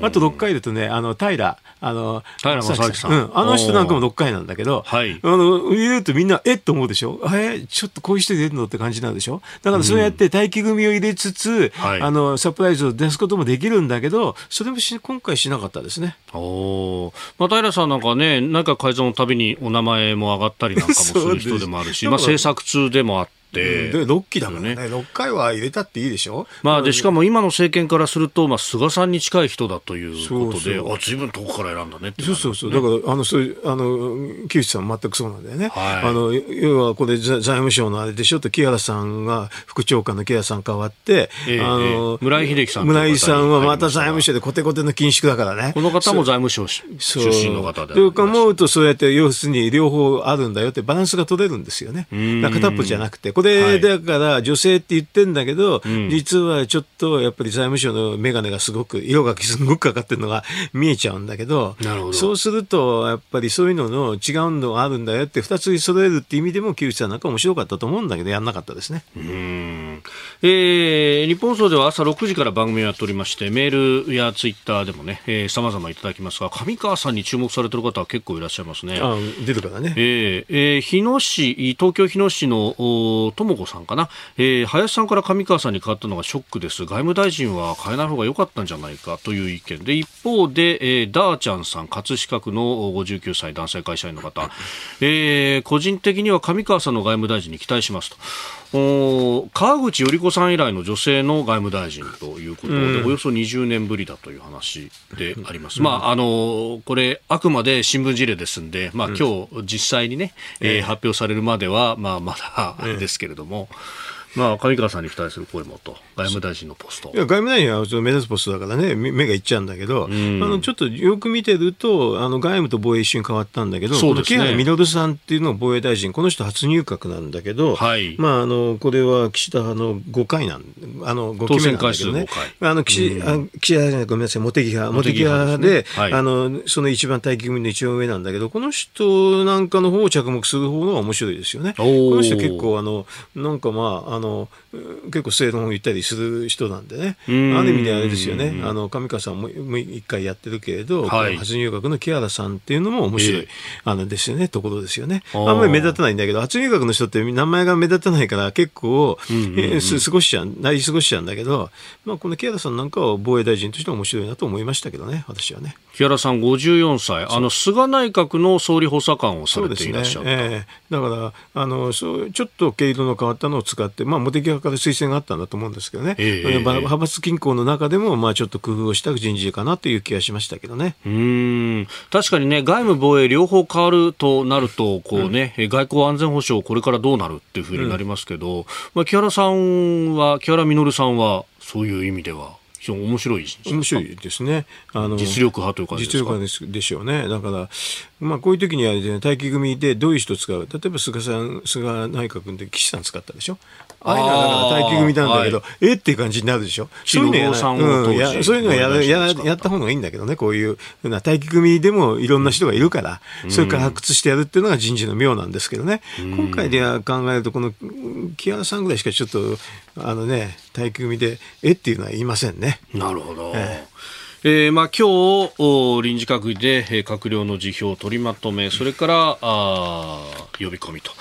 Speaker 3: あと6回だとね、あの、平、あの、
Speaker 1: 平正明さん。
Speaker 3: うん、あの人なんかも6回なんだけど、はい、あの、入れるとみんな、えっ？と思うでしょ？え、ちょっとこういう人入れるの？って感じなんでしょ？だからそうやって待機組を入れつつ、あの、サプライズを出すこともできるんだけど、それもし今回しなかったですね。
Speaker 1: おまあ、平さんなんかね、なんか改造のたびにお名前も上がったりなんかもする人でもあるし、まあ、政策通でもあって。で
Speaker 3: 6期だからね、6回は入れたっていいでしょ、
Speaker 1: まあ、でしかも今の政権からすると、まあ、菅さんに近い人だということで、あずいぶん遠くから選んだねって、
Speaker 3: そうそうそう、だからあのそういうあの木内さん、全くそうなんだよね、はい、あの要はこれ、財務省のあれでしょ？と、木原さんが副長官の木原さん変わって、えー、あの
Speaker 1: 村井秀樹さん
Speaker 3: 村井さんはまた財務省でコテコテの緊縮だからね、
Speaker 1: この方も財務省出身の方で。
Speaker 3: と思うと、そうやって要するに両方あるんだよって、バランスが取れるんですよね、片っぽじゃなくて、これだから、ら女性って言ってんだけど、うん、実はちょっとやっぱり財務省の眼鏡がすごく、色がすごくかかってるのが見えちゃうんだけど、どそうすると、やっぱりそういうのの違うのがあるんだよって、2つ揃えるっていう意味でも、木内さんなんか面白かったと思うんだけど、やんなかったですね。
Speaker 1: うんえー、日本放送では朝6時から番組をやっておりまして、メールやツイッターでもね、さまざまいただきますが、上川さんに注目されてる方は結構いらっしゃいますね。
Speaker 3: あ出るからね。
Speaker 1: えー、えー、日野市、東京日野市の智子さんかな、えー、林さんから上川さんに変わったのがショックです。外務大臣は変えない方が良かったんじゃないかという意見で、一方で、えー、ダーちゃんさん、葛飾区の59歳男性会社員の方、えー、個人的には上川さんの外務大臣に期待しますと。川口頼子さん以来の女性の外務大臣ということで、うん、およそ20年ぶりだという話であります。うん、まあ、あの、これ、あくまで新聞事例ですんで、まあ、今日実際にね、うん、えー、発表されるまでは、まあ、まだですけれども、まあ、上川さんに期待する声もと、外務大臣のポスト。
Speaker 3: いや、外務大臣は目指すポストだからね、目がいっちゃうんだけど、うん、あのちょっとよく見てると、あの外務と防衛一瞬変わったんだけど、そうですね、木原稔さんっていうのが防衛大臣、この人初入閣なんだけど、はい、まあ、あのこれは岸田派の5回なん、あの5期目なんだけどね、あの岸,、うん、岸田じゃない、ごめんなさい、茂木派、茂木派で、はい、あのその一番待機組の一番上なんだけど、この人なんかの方を着目する方が面白いですよね。この人結構あの、なんかまあ、あの結構正論を言ったりする人なんでね、ある意味であれですよね、あの上川さんも一回やってるけれど、はい、初入学の木原さんっていうのも面白い、えー、あのですよね、ところですよね。あんまり目立たないんだけど、初入学の人って名前が目立たないから、結構、えー、過ごしちゃう、なり過ごしちゃうんだけど、まあ、この木原さんなんかは防衛大臣として面白いなと思いましたけどね、私はね。
Speaker 1: 木原さん54歳、あの菅内閣の総理補佐官をされていらっしゃった、ね。
Speaker 3: えー、だからあのそうちょっと毛色の変わったのを使って、まあ、茂木派から推薦があったんだと思うんですけどね、えー、派閥均衡の中でも、まあ、ちょっと工夫をした人事かなという気がしましたけどね。
Speaker 1: うん。確かにね、外務・防衛両方変わるとなると、こうね、うん、外交安全保障、これからどうなるっていうふうになりますけど、うん、まあ、木原さんは、木原稔さんは、そういう意味では。非常に面白い
Speaker 3: 面白いですね。
Speaker 1: あの実力派というか？
Speaker 3: 実力派でしょうね。だから、まあ、こういう時には、ね、待機組でどういう人使う？例えば菅さん菅内閣で岸さん使ったでしょ？あれが待機組なん。だけど、はい、えっていう感じになるでしょそういうのや,、うん、やそういうのやややった方がいいんだけどね、こういうふうな待機組でもいろんな人がいるから、うん、それから発掘してやるっていうのが人事の妙なんですけどね、うん、今回では考えると、この木原さんぐらいしかちょっと、あのね、待機組で、えっていうのは言いませんね。
Speaker 1: なるほど。えーえーまあ、今日臨時閣議で閣僚の辞表を取りまとめそれからあ呼び込みと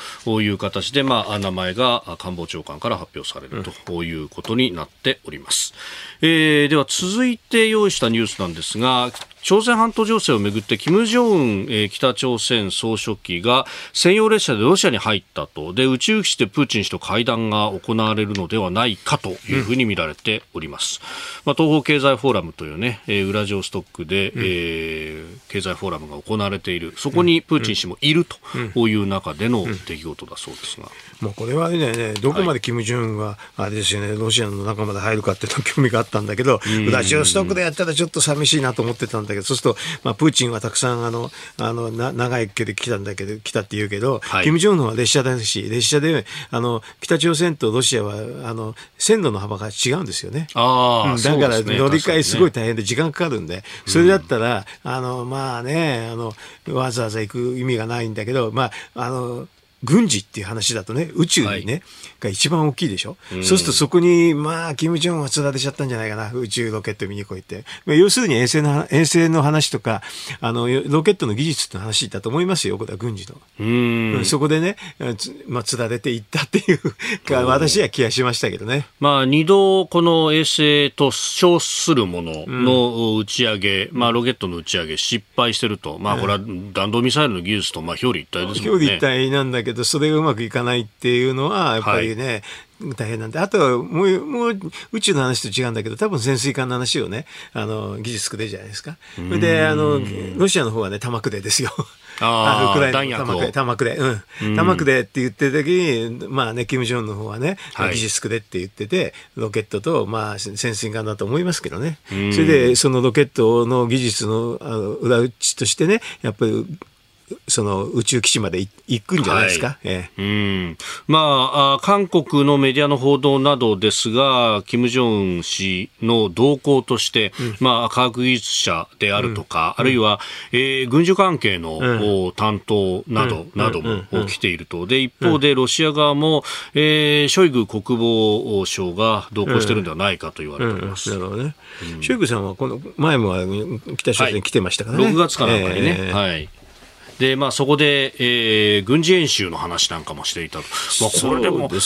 Speaker 1: いう形で、まあ、名前が官房長官から発表されるということになっております、えー、では続いて用意したニュースなんですが朝鮮半島情勢をめぐって金正恩、えー、北朝鮮総書記が専用列車でロシアに入ったと。で宇宙基地でプーチン氏と会談が行われるのではないかというふうに見られております、まあ、東方経済フォーラムというね、えー、ウラジオストックで、うん、えー、経済フォーラムが行われている。そこにプーチン氏もいるという中での出来事だそうですが。
Speaker 3: もうこれはね、どこまで金正恩は、あれですよね、ロシアの中まで入るかっていうの興味があったんだけど、ウラジオストックでやったらちょっと寂しいなと思ってたんだけど、そうすると、まあ、プーチンはたくさんあのあのな長い距離来たんだけど、来たって言うけど、はい、金正恩は列車だし、列車であの北朝鮮とロシアはあの線路の幅が違うんですよね。
Speaker 1: あ
Speaker 3: だから乗り換えすごい大変で時間かかるんで、それだったら、あのまあねあの、わざわざ行く意味がないんだけど、まああの軍事っていう話だとね、宇宙にね、はい、が一番大きいでしょ？うそうするとそこに、まあ、キム・ジョンはつられちゃったんじゃないかな、宇宙ロケット見に来いって。まあ、要するに衛星の、衛星の話とか、あの、ロケットの技術って話だと思いますよ、これは軍事の。うんそこでね、まあ、つられていったっていうか、私は気がしましたけどね。
Speaker 1: まあ、二度、この衛星と称するものの打ち上げ、うん、まあ、ロケットの打ち上げ失敗してると。まあ、これは弾道ミサイルの技術と、まあ、表裏一体ですもんね。表裏
Speaker 3: 一体なんだけど、それがうまくいかないっていうのは、やっぱりね、はい、大変なんで、あとはもう、もう宇宙の話と違うんだけど、多分潜水艦の話をね、あの、技術くでじゃないですか。それで、あの、ロシアの方はね、玉くでですよ。
Speaker 1: あ
Speaker 3: ウ クライナの玉くで、玉くで、うん。玉くでって言ってる時に、まあね、金正恩の方はね、はい、技術くでって言ってて、ロケットと、まあ、潜水艦だと思いますけどね。それで、そのロケットの技術のあの裏打ちとしてね、やっぱりその宇宙基地まで行くんじゃないですか、はい。え
Speaker 1: え、うん。まあ、韓国のメディアの報道などですが、金正恩氏の動向として、うん、まあ、科学技術者であるとか、うん、あるいは、えー、軍需関係の、うん、担当など、なども来ていると、で一方でロシア側も、えー、ショイグ国防相が同行しているんではないかと言われております、
Speaker 3: なるほどね、ショイグさんはこの前も北朝鮮来てましたからね、
Speaker 1: はい、6月かなんかにね。えー、はいで、まあ、そこで、えー、軍事演習の話なんかもしていたと、まあ、これでも、ね、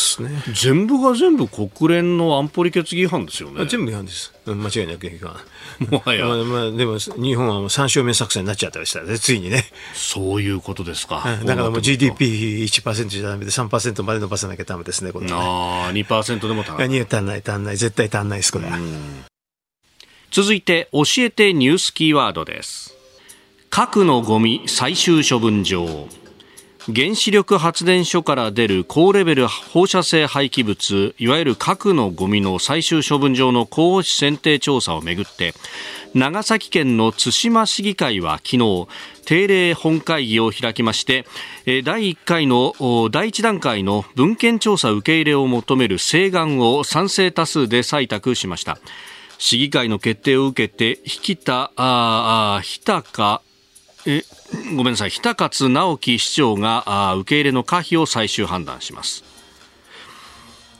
Speaker 1: 全部が全部国連の安保理決議違反ですよね。
Speaker 3: 全部違反です。間違いなく違反。もはや、まあ、まあ、でも日本は3勝目作戦になっちゃったりしたね、ついにね。
Speaker 1: そういうことですか。
Speaker 3: だからもう GDP1% じゃだめで3%まで伸ばさなきゃだめですね、これ、ね。
Speaker 1: ああ、2%でも足らない。
Speaker 3: 足んない、足んない、絶対足んないです、これは。
Speaker 1: 続いて、教えてニュースキーワードです。核のゴミ最終処分場。原子力発電所から出る高レベル放射性廃棄物いわゆる核のゴミの最終処分場の候補地選定調査をめぐって長崎県の対馬市議会は昨日定例本会議を開きまして第1回の第1段階の文献調査受け入れを求める請願を賛成多数で採択しました。市議会の決定を受けて引田あ日高えごめんなさい、日田勝直樹市長があ受け入れの可否を最終判断します。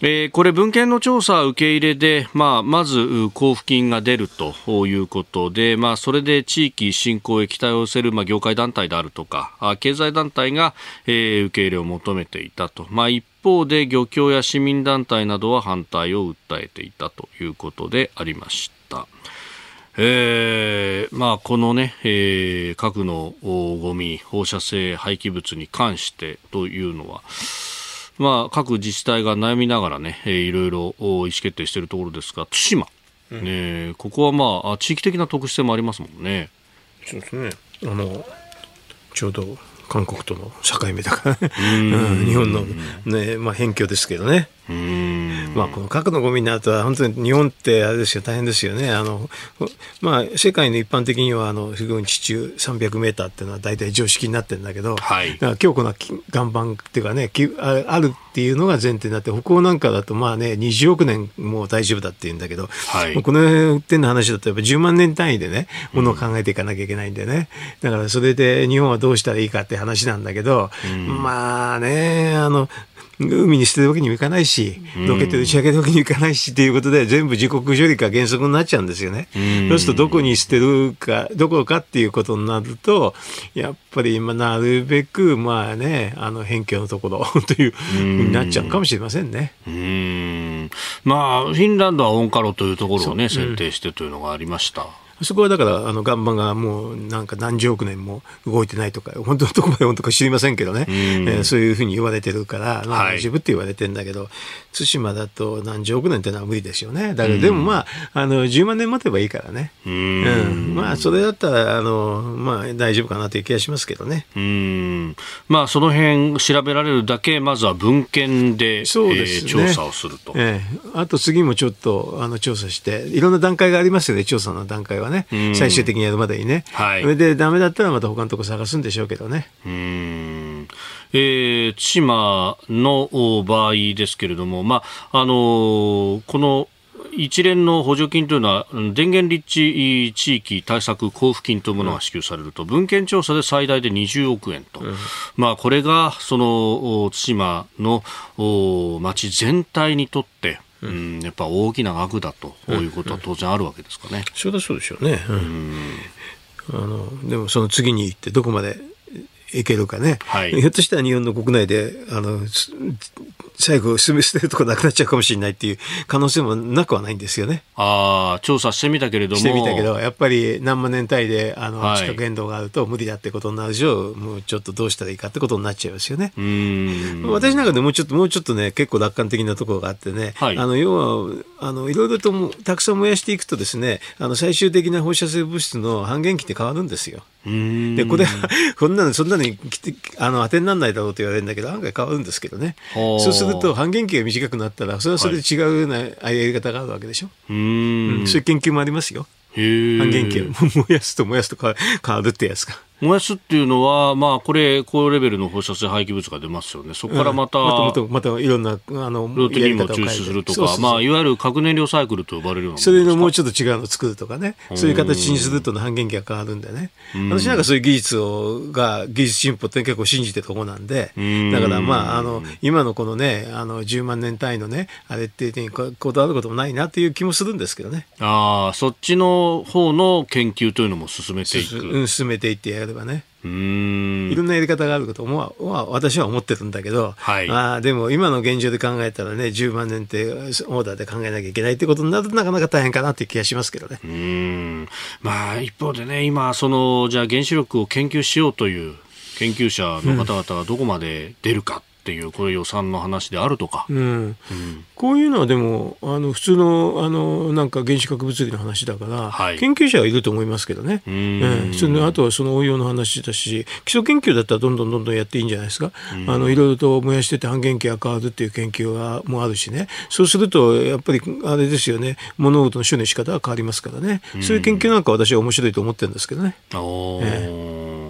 Speaker 1: えー、これ、文献の調査受け入れで、まあ、まず交付金が出るということで、まあ、それで地域振興へ期待を寄せる、まあ、業界団体であるとか、経済団体が、えー、受け入れを求めていたと。まあ、一方で、漁協や市民団体などは反対を訴えていたということでありました。えー、まあ、このね、えー、核のゴミ、放射性廃棄物に関してというのは、まあ、各自治体が悩みながらね、えー、いろいろ意思決定しているところですが、対馬、うん、ね、ここはまあ、地域的な特殊性もありますもんね。
Speaker 3: そうですね。あの、ちょうど韓国との境目だからね、うん、日本の、ねまあ、辺境ですけどね。まあ、この核のゴミになると本当に日本ってあれですよ大変ですよね。あの、まあ、世界の一般的にはあの非常に地中300メーターっていうのは大体常識になってるんだけど、はい、強固な岩盤っていうかねあるっていうのが前提になって北欧なんかだとまあね20億年もう大丈夫だって言うんだけど、はい、この点の話だとやっぱ10万年単位でねものを考えていかなきゃいけないんでね、だからそれで日本はどうしたらいいかって話なんだけど、うん、まあねあの海に捨てるわけにもいかないし、ロケット打ち上げるわけにもいかないしっていうことで、全部自国処理か原則になっちゃうんですよね。そうすると、どこに捨てるか、どこかっていうことになると、やっぱり今、なるべく、まあね、あの、辺境のところ というふうになっちゃうかもしれませんね。
Speaker 1: うんまあ、フィンランドはオンカロというところをね、選定してというのがありました。
Speaker 3: そこはだから、あの岩盤がもうなんか何十億年も動いてないとか、本当のところまで本当か知りませんけどね、えー、そういうふうに言われてるから、まあ、大丈夫って言われてるんだけど、対馬だと何十億年っていうのは無理ですよね。だけど、でもまあ、あの、10万年待てばいいからね。うん,、まあ、それだったら、あの、まあ、大丈夫かなという気がしますけどね。
Speaker 1: うん。まあ、その辺調べられるだけ、まずは文献で、そうです、ね、えー、調査をすると。
Speaker 3: ええー、あと次もちょっと、あの、調査して、いろんな段階がありますよね、調査の段階はね。最終的にやるまでにね。はい。それで、ダメだったらまた他のとこ探すんでしょうけどね。うん。
Speaker 1: えー、対馬の場合ですけれども、まあ、あのー、この一連の補助金というのは電源立地地域対策交付金というものが支給されると、文献調査で最大で20億円と、うん、まあ、これがその対馬の町全体にとってうん、やっぱ大きな額だということは当然あるわけですかね。
Speaker 3: そうだそうでしょうね。うん、あのでもその次に行ってどこまでいけるかね、はい、ひょっとしたら日本の国内であの最後、捨てるとこなくなっちゃうかもしれないっていう可能性もなくはないんですよね。
Speaker 1: ああ、調査してみたけれども。
Speaker 3: してみたけど、やっぱり何万年単位であの、はい、地殻変動があると無理だってことになる以上、もうちょっとどうしたらいいかってことになっちゃいますよね。うん私なんかでもうちょっと、もうちょっとね、結構楽観的なところがあってね、はい、あの要はあのいろいろとたくさん燃やしていくとですね、あの最終的な放射性物質の半減期って変わるんですよ。でこれ こんなのそんなにあの当てにならないだろうと言われるんだけど案外変わるんですけどね。そうすると半減期が短くなったらそれはそれで違うようなやり方があるわけでしょ、うん、そういう研究もありますよ。半減期を燃やすと燃やすと変わるってやつが。
Speaker 1: 燃やすっていうのは、まあ、これ、高レベルの放射性廃棄物が出ますよね、そこからまた、うん、
Speaker 3: またまたいろんなあの
Speaker 1: ルーティンも抽出するとか、まあ、いわゆる核燃料サイクルと呼ばれるような
Speaker 3: それのもうちょっと違うの。を作るとかね、そういう形にすると半減期が変わるんでね、私なんかそういう技術をが、技術進歩って結構信じてるところなんで、だからまあ、あの今のこのね、あの10万年単位のね、あれってこだわることもないなっていう気もするんですけどね。
Speaker 1: ああ、そっちの方の研究というのも進めていく。
Speaker 3: うん、進めていってやればね。うんいろんなやり方があることも、まあ、私は思ってるんだけど、はい、まあ、でも今の現状で考えたらね10万年ってオーダーで考えなきゃいけないってことになるとなかなか大変かなっていう気がしますけどね。うん
Speaker 1: まあ、一方でね今そのじゃあ原子力を研究しようという研究者の方々がどこまで出るか。うんっていうこれ予算の話であるとか、うん、う
Speaker 3: ん、こういうのはでもあの普通のあのなんか原子核物理の話だから、はい、研究者はいると思いますけどね、えそれあとはその応用の話だし基礎研究だったらどんどんどんどんやっていいんじゃないですか、あのいろいろと燃やしてて半減期が変わるっていう研究がもあるしね。そうするとやっぱりあれですよね。物事の処理の仕方が変わりますからね、そういう研究なんか私は面白いと思ってるんですけどね。え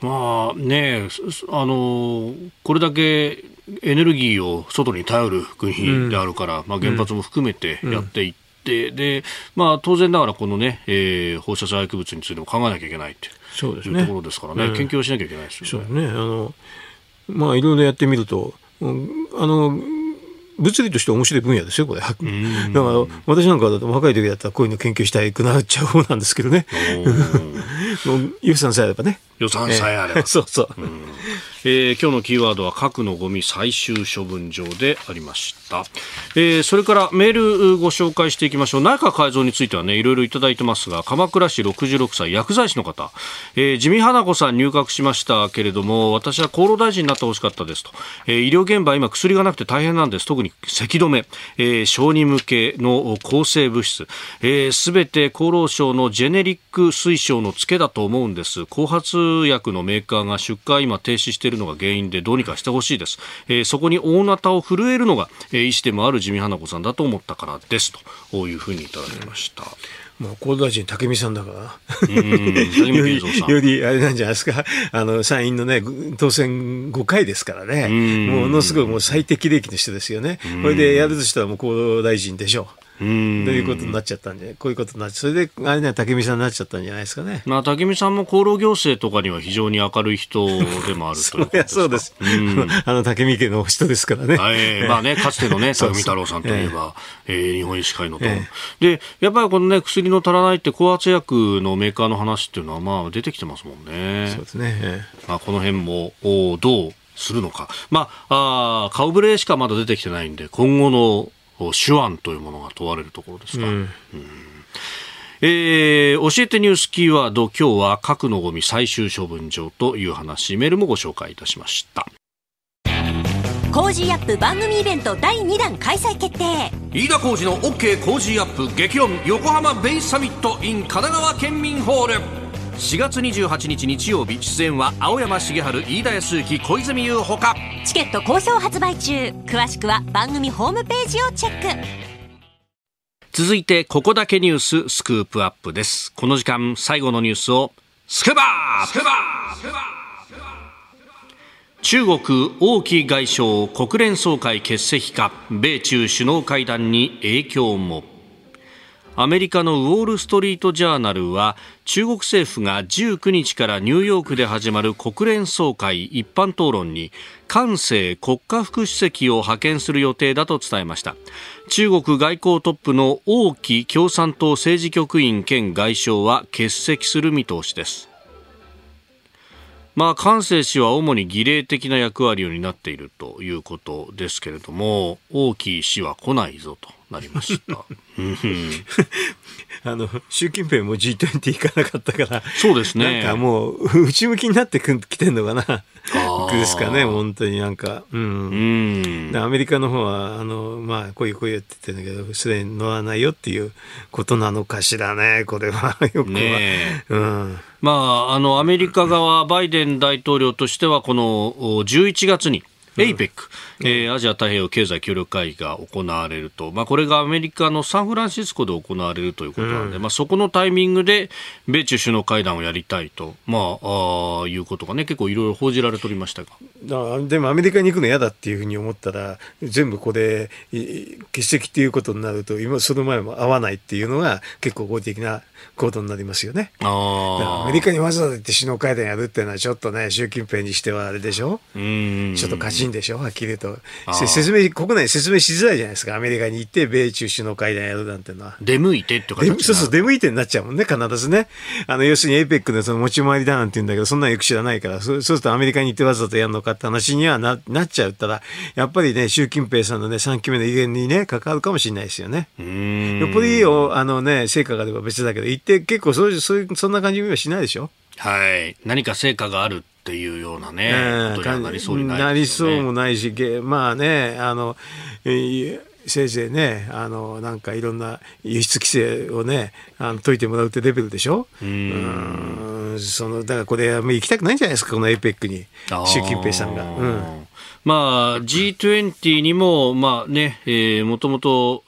Speaker 1: まあねあのこれだけエネルギーを外に頼る国であるから、うん、まあ、原発も含めてやっていって、うん、でまあ、当然ながらこのね、えー、放射性廃棄物についても考えなきゃいけないっていうところですからね、うん、研究をしなきゃいけないですよね。あの
Speaker 3: まあ、いろいろやってみるとあの物理として面白い分野ですよ、これ。だから、私なんかだと若い時だったらこういうの研究したいくなっちゃう方なんですけどね。もう、予算さえあればね。
Speaker 1: 予算さえあれば。
Speaker 3: そうそう。
Speaker 1: えー、今日のキーワードは核のゴミ最終処分場でありました、えー、それからメールご紹介していきましょう。内閣改造についてはねいろいろいただいてますが鎌倉市66歳薬剤師の方、えー、自見花子さん入閣しましたけれども私は厚労大臣になってほしかったですと、えー、医療現場今薬がなくて大変なんです。特に咳止め、えー、小児向けの抗生物質。すべ、えー、て厚労省のジェネリック推奨の付けだと思うんです。後発薬のメーカーが出荷今停止しているのが原因でどうにかしてほしいです、えー、そこに大なたを震えるのが、えー、医師でもある地味花子さんだと思ったからです。というふうにいただきました。
Speaker 3: もう厚労大臣、武見さんだから、より、よりあれなんじゃないですか、あの参院のね、当選5回ですからね、ものすごいもう最適齢期の人ですよね、これでやるとしたらもう厚労大臣でしょう。ということになっちゃったんで、こういうことになっちゃそれで、あれね、武見さんになっちゃったんじゃないですかね。
Speaker 1: まあ、武見さんも厚労行政とかには非常に明るい人でもあるという
Speaker 3: です そうです。あの、武見家の人ですからね。
Speaker 1: はい、まあね、かつてのね、武見太郎さんといえば、えー、日本医師会のと、えー、で、やっぱりこのね、薬の足らないって高圧薬のメーカーの話っていうのは、まあ、出てきてますもんね。
Speaker 3: そうですね。
Speaker 1: まあ、この辺も、おどうするのか。まあ、あ顔ぶれしかまだ出てきてないんで、今後の手腕というものが問われるところですか。うん。うん。えー、教えてニュースキーワード今日は核のゴミ最終処分場という話メールもご紹介いたしました。
Speaker 2: コージーアップ番組イベント第2弾開催決定。
Speaker 1: 飯田浩司の OK コージーアップ激論横浜ベイサミット in 神奈川県民ホール4月28日日曜日出演は青山繁晴飯田泰之小泉悠ほか。
Speaker 2: チケット好評発売中。詳しくは番組ホームページをチェック。
Speaker 1: 続いてここだけニューススクープアップです。この時間最後のニュースをスクーバー!スクーバースクーバー中国王毅外相国連総会欠席か米中首脳会談に影響もアメリカのウォール・ストリート・ジャーナルは中国政府が19日からニューヨークで始まる国連総会一般討論に韓正国家副主席を派遣する予定だと伝えました。中国外交トップの王毅共産党政治局員兼外相は欠席する見通しです。まあ、関西氏は主に儀礼的な役割を担っているということですけれども、王毅氏は来ないぞとなりました。
Speaker 3: あの、習近平も G20 行かなかったから、
Speaker 1: そうですね。
Speaker 3: なんかもう、内向きになってきてんのかな。ですかね、本当になんか。うん。うんアメリカの方は、あの、まあ、こういうこういうって言ってるんだけど、すでに乗らないよっていうことなのかしらね、これは。よくは。ね、うん。
Speaker 1: まあ、あの、アメリカ側、バイデン大統領としては、この11月に、APEC、うん、えー、アジア太平洋経済協力会議が行われると、まあ、これがアメリカのサンフランシスコで行われるということなので、うん、まあ、そこのタイミングで米中首脳会談をやりたいと、まあ、あいうことがね、結構いろいろ報じられておりましたが。
Speaker 3: でもアメリカに行くの嫌だっていうふうに思ったら、全部これ、欠席っていうことになると、今、その前も会わないっていうのが結構合理的な行動になりますよね。アメリカにわざわざ行って首脳会談やるっていうのは、ちょっとね、習近平にしてはあれでしょ、うん、ちょっとカチンでしょ、はっきり言うと。説明、国内説明しづらいじゃないですか、アメリカに行って、米中首脳会談やるなんてのは。
Speaker 1: 出向いてって
Speaker 3: そうそう、出向いてになっちゃうもんね、必ずね。あの、要するに APEC でその持ち回りだなんて言うんだけど、そんなのよく知らないから、そうするとアメリカに行ってわざとやるのかって話にはななっちゃうったら、やっぱりね、習近平さんのね、3期目の威厳にね、関わるかもしれないですよね。よっぽどいいよ、あのね、成果があれば別だけど、行って結構そういうそうそんな感じはしないでしょ
Speaker 1: はい。何か成果があるっていうようなね、えことになりそうにない、
Speaker 3: ね、なりそうもないし、まあね、あの、せいぜいね、あの、なんかいろんな輸出規制をね、あの解いてもらうってレベルでしょ？うん。その、だからこれ、行きたくないんじゃないですか、この APEC に、習近平さんが。うん。
Speaker 1: まあ、G20 にも、まあね、えー、もともと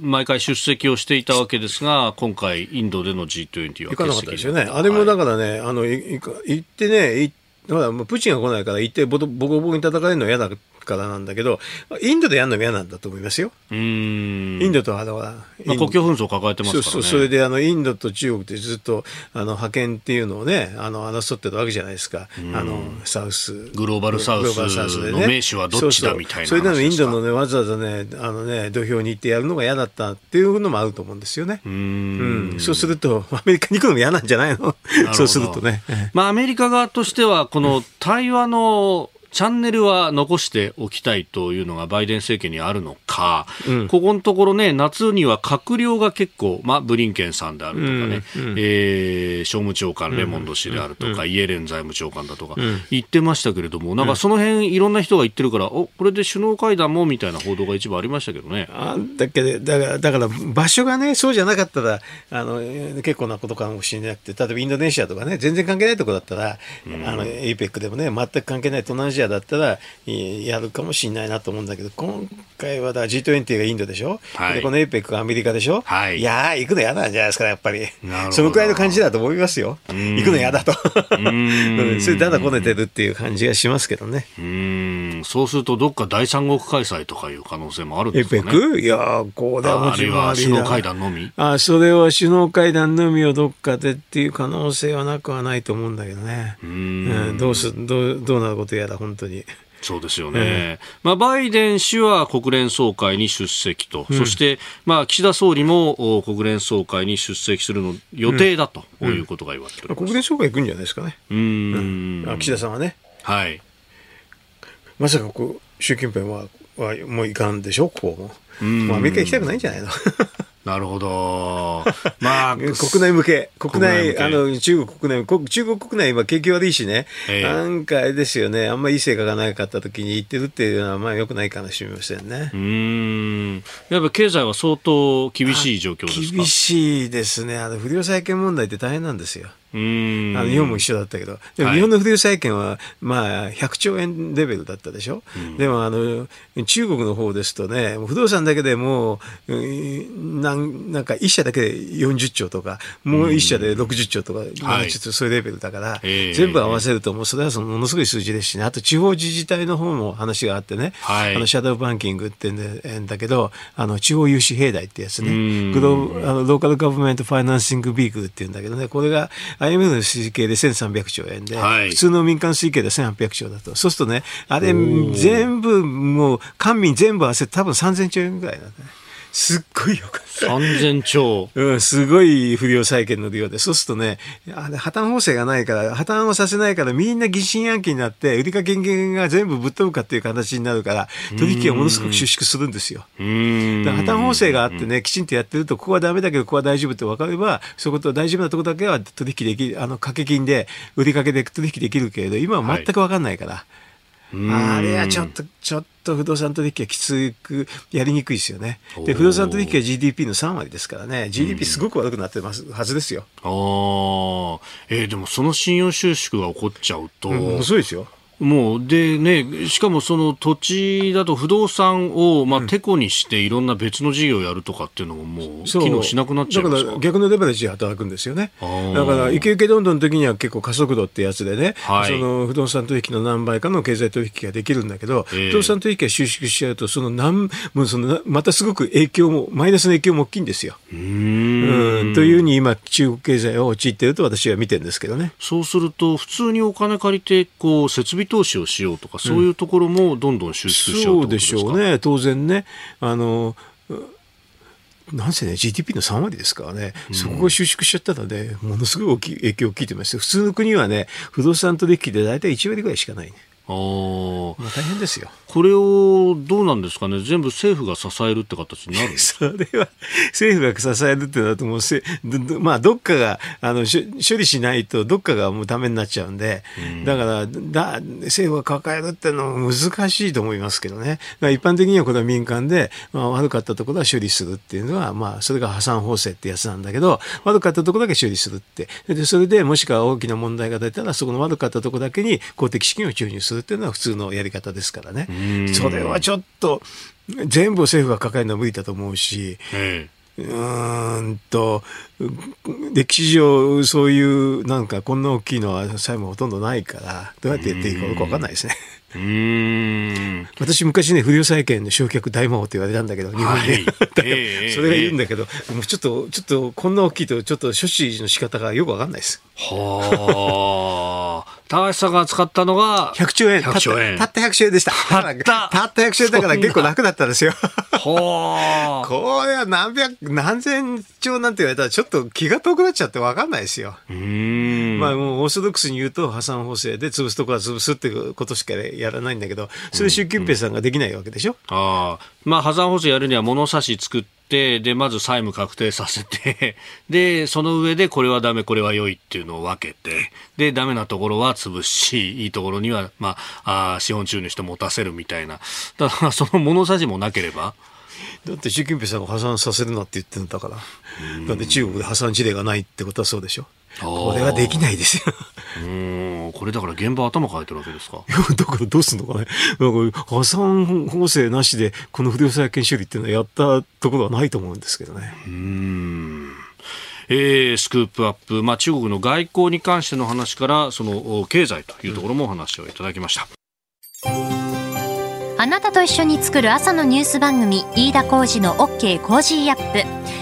Speaker 1: 毎回出席をしていたわけですが、今回、インドでの G20 は
Speaker 3: 行かなかったですよね。あれもだからね、はい、あの、行ってね、行って、だからプーチンが来ないから行ってボコボコに戦えるのは嫌だからなんだけど、インドでやるのも嫌なんだと思いますよ。うん。インドとあの、ま
Speaker 1: あ、国境紛争を抱えてますからね。そう
Speaker 3: それであの、インドと中国ってずっと、あの、派遣っていうのをね、あの、争ってたわけじゃないですか。あの、サウス。
Speaker 1: グローバルサウスの名手はどっちだみたいな
Speaker 3: それなのインドのね、わざわざね、あのね、土俵に行ってやるのが嫌だったっていうのもあると思うんですよね。うんうん。そうすると、アメリカに行くのも嫌なんじゃないの？そうするとね。
Speaker 1: まあ、アメリカ側としては、この対話のチャンネルは残しておきたいというのがバイデン政権にあるのか、うん、ここのところね、夏には閣僚が結構、まあ、ブリンケンさんであるとかね、うんうん、えー、商務長官レモンド氏であるとか、うん、イエレン財務長官だとか、言ってましたけれども、なんかその辺いろんな人が言ってるから、おこれで首脳会談もみたいな報道が一部ありましたけどね。
Speaker 3: あだけどだから、だから場所がね、そうじゃなかったら、あの結構なことかもしれなくて、例えばインドネシアとかね、全然関係ないところだったら、あの APEC でもね、全く関係ない東南アジアだったら、やるかもしれないなと思うんだけど、今回はだ G20 がインドでしょ、はい、でこの APEC がアメリカでしょ、はい、いやー、行くの嫌なんじゃないですか、やっぱり。そのくらいの感じだと思いますよ。行くの嫌だと。それだだこねてるっていう感じがしますけどね。
Speaker 1: うん。そうするとどっか第三国開催とかいう可能性もあるんですかね？
Speaker 3: いやこうだ
Speaker 1: あるいは首脳会談のみ？
Speaker 3: あそれは首脳会談のみをどっかでっていう可能性はなくはないと思うんだけどね。うん、どうすどうどうなることやだ？本当に。
Speaker 1: そうですよね、えー、まあ、バイデン氏は国連総会に出席と、うん、そして、まあ、岸田総理も国連総会に出席するの予定だということが言われております、
Speaker 3: うん、国連総会行くんじゃないですかね、うん、うん、岸田さんはね。
Speaker 1: はい。
Speaker 3: まさかこう習近平ははもういかんでしょ、ここも。もうアメリカ行きたくないんじゃないの
Speaker 1: なるほど。まあ、国
Speaker 3: 内向け、国内、あの、中国国内、中国国内は景気悪いしね、えー、なんかあれですよね、あんまりいい成果がなかった時に行ってるっていうのは、まあ、よくないかもしれませんね。う
Speaker 1: ん。やっぱ経済は相当厳しい状況ですか？
Speaker 3: 厳しいですね。あの、不良債権問題って大変なんですよ。あの日本も一緒だったけど、でも日本の不動債権は、まあ、100兆円レベルだったでしょ、うん、でもあの中国の方ですとね、不動産だけでもうなんなんか1社だけで40兆とか、もう1社で60兆とか、うん、ちょっとそういうレベルだから、はい、全部合わせると、もうそれはそのものすごい数字ですしね、あと地方自治体の方も話があってね、はい、あのシャドーバンキングって言うんだけど、あの地方融資平台ってやつね、グロあの local government financing vehicle って言うんだけどね、これが IMF の推計で1300兆円で、はい、普通の民間推計で1800兆だと。そうするとね、あれ全部もう官民全部合わせて多分3000兆円ぐらいだね。すっごいよかった。
Speaker 1: 3000兆。
Speaker 3: うん、すごい不良債権の量で。そうするとね、あれ破綻法制がないから、破綻をさせないからみんな疑心暗鬼になって、売りかけ金が全部ぶっ飛ぶかっていう形になるから、取引がものすごく収縮するんですよ。破綻法制があってね、きちんとやってると、ここはダメだけど、ここは大丈夫って分かれば、そういうこと大丈夫なところだけは取引できる、あの、掛け金で、売りかけで取引できるけれど、今は全く分かんないから。はいあれはちょっと、ちょっと不動産取引はきつく、やりにくいですよね。で、不動産取引は GDP の3割ですからね、GDP すごく悪くなってますはずですよ。
Speaker 1: ああ、えー、でもその信用収縮が起こっちゃうと。
Speaker 3: うん、そうですよ。
Speaker 1: もうでね、しかもその土地だと不動産をまあてこにしていろんな別の事業をやるとかっていうのももう機能しなくなっちゃうだ
Speaker 3: から逆のレバレッジで働くんですよね。だからイケイケどんどんの時には結構加速度ってやつでね、はい、その不動産取引の何倍かの経済取引ができるんだけど、えー、不動産取引が収縮しちゃうとその何もうそのまたすごく影響もマイナスの影響も大きいんですよ。うん。というふうに今中国経済を陥っていると私は見てるんですけどね。
Speaker 1: そうすると普通にお金借りてこう設備投資をしようとか、そういうところもどんどん収縮しよう
Speaker 3: そうでしょうね、当然ね。あのなんせね、GDP の3割ですからね、そこが収縮しちゃったので、ものすごい大きい影響を聞いてます普通の国はね、不動産取引で大体1割ぐらいしかないね。あまあ大変ですよ。
Speaker 1: これをどうなんですかね、全部政府が支えるって形になる？
Speaker 3: それは政府が支えるってなると、もうせまあ、どっかがあの処理しないと、どっかがもうダメになっちゃうんで、うん、だからだ、政府が抱えるっていうのは難しいと思いますけどね、一般的にはこれは民間で、まあ、悪かったところは処理するっていうのは、まあ、それが破産法制ってやつなんだけど、悪かったところだけ処理するって、でそれでもしくは大きな問題が出たら、そこの悪かったところだけに公的資金を注入するっていうのは普通のやり方ですからね。それはちょっと、全部政府が抱えるのは無理だと思うし、うんと、歴史上、そういう、なんか、こんな大きいのは債務ほとんどないから、どうやってやっていいかよく分かんないですね。うん 私、昔ね、不良債権の焼却大魔王って言われたんだけど、日本で。はい、それが言うんだけど、もうちょっと、ちょっと、こんな大きいと、ちょっと処置の仕方がよくわかんないです。
Speaker 1: はあ。高橋さんが使ったのが
Speaker 3: 100兆円。100兆円。たった100兆円でした。たった たった100兆円だから結構楽だったんですよ。はあ。これは何百、何千兆なんて言われたらちょっと気が遠くなっちゃって分かんないですよ。うん。まあもうオーソドックスに言うと破産法制で潰すとこは潰すってことしかやらないんだけど、それ習近平さんができないわけでしょ。
Speaker 1: うんうん、ああ。まあ破産法制やるには物差し作って、で、まず債務確定させて、で、その上でこれはダメ、これは良いっていうのを分けて、で、ダメなところは潰し、いいところには、まあ、あ資本注入して持たせるみたいな。だから、その物差しもなければ、
Speaker 3: だって習近平さんが破産させるなって言ってるんだから。だって中国で破産事例がないってことはそうでしょ。これはできないですよ。
Speaker 1: うん、これだから現場頭変えてるわけですか？
Speaker 3: いや、だからどうすんのかね。なんか破産法制なしで、この不動産権処理っていうのはやったところはないと思うんですけどね。うん。
Speaker 1: えー、スクープアップ、まあ、中国の外交に関しての話からその経済というところもお話をいただきました。
Speaker 2: あなたと一緒に作る朝のニュース番組飯田浩二の OK コージーアップ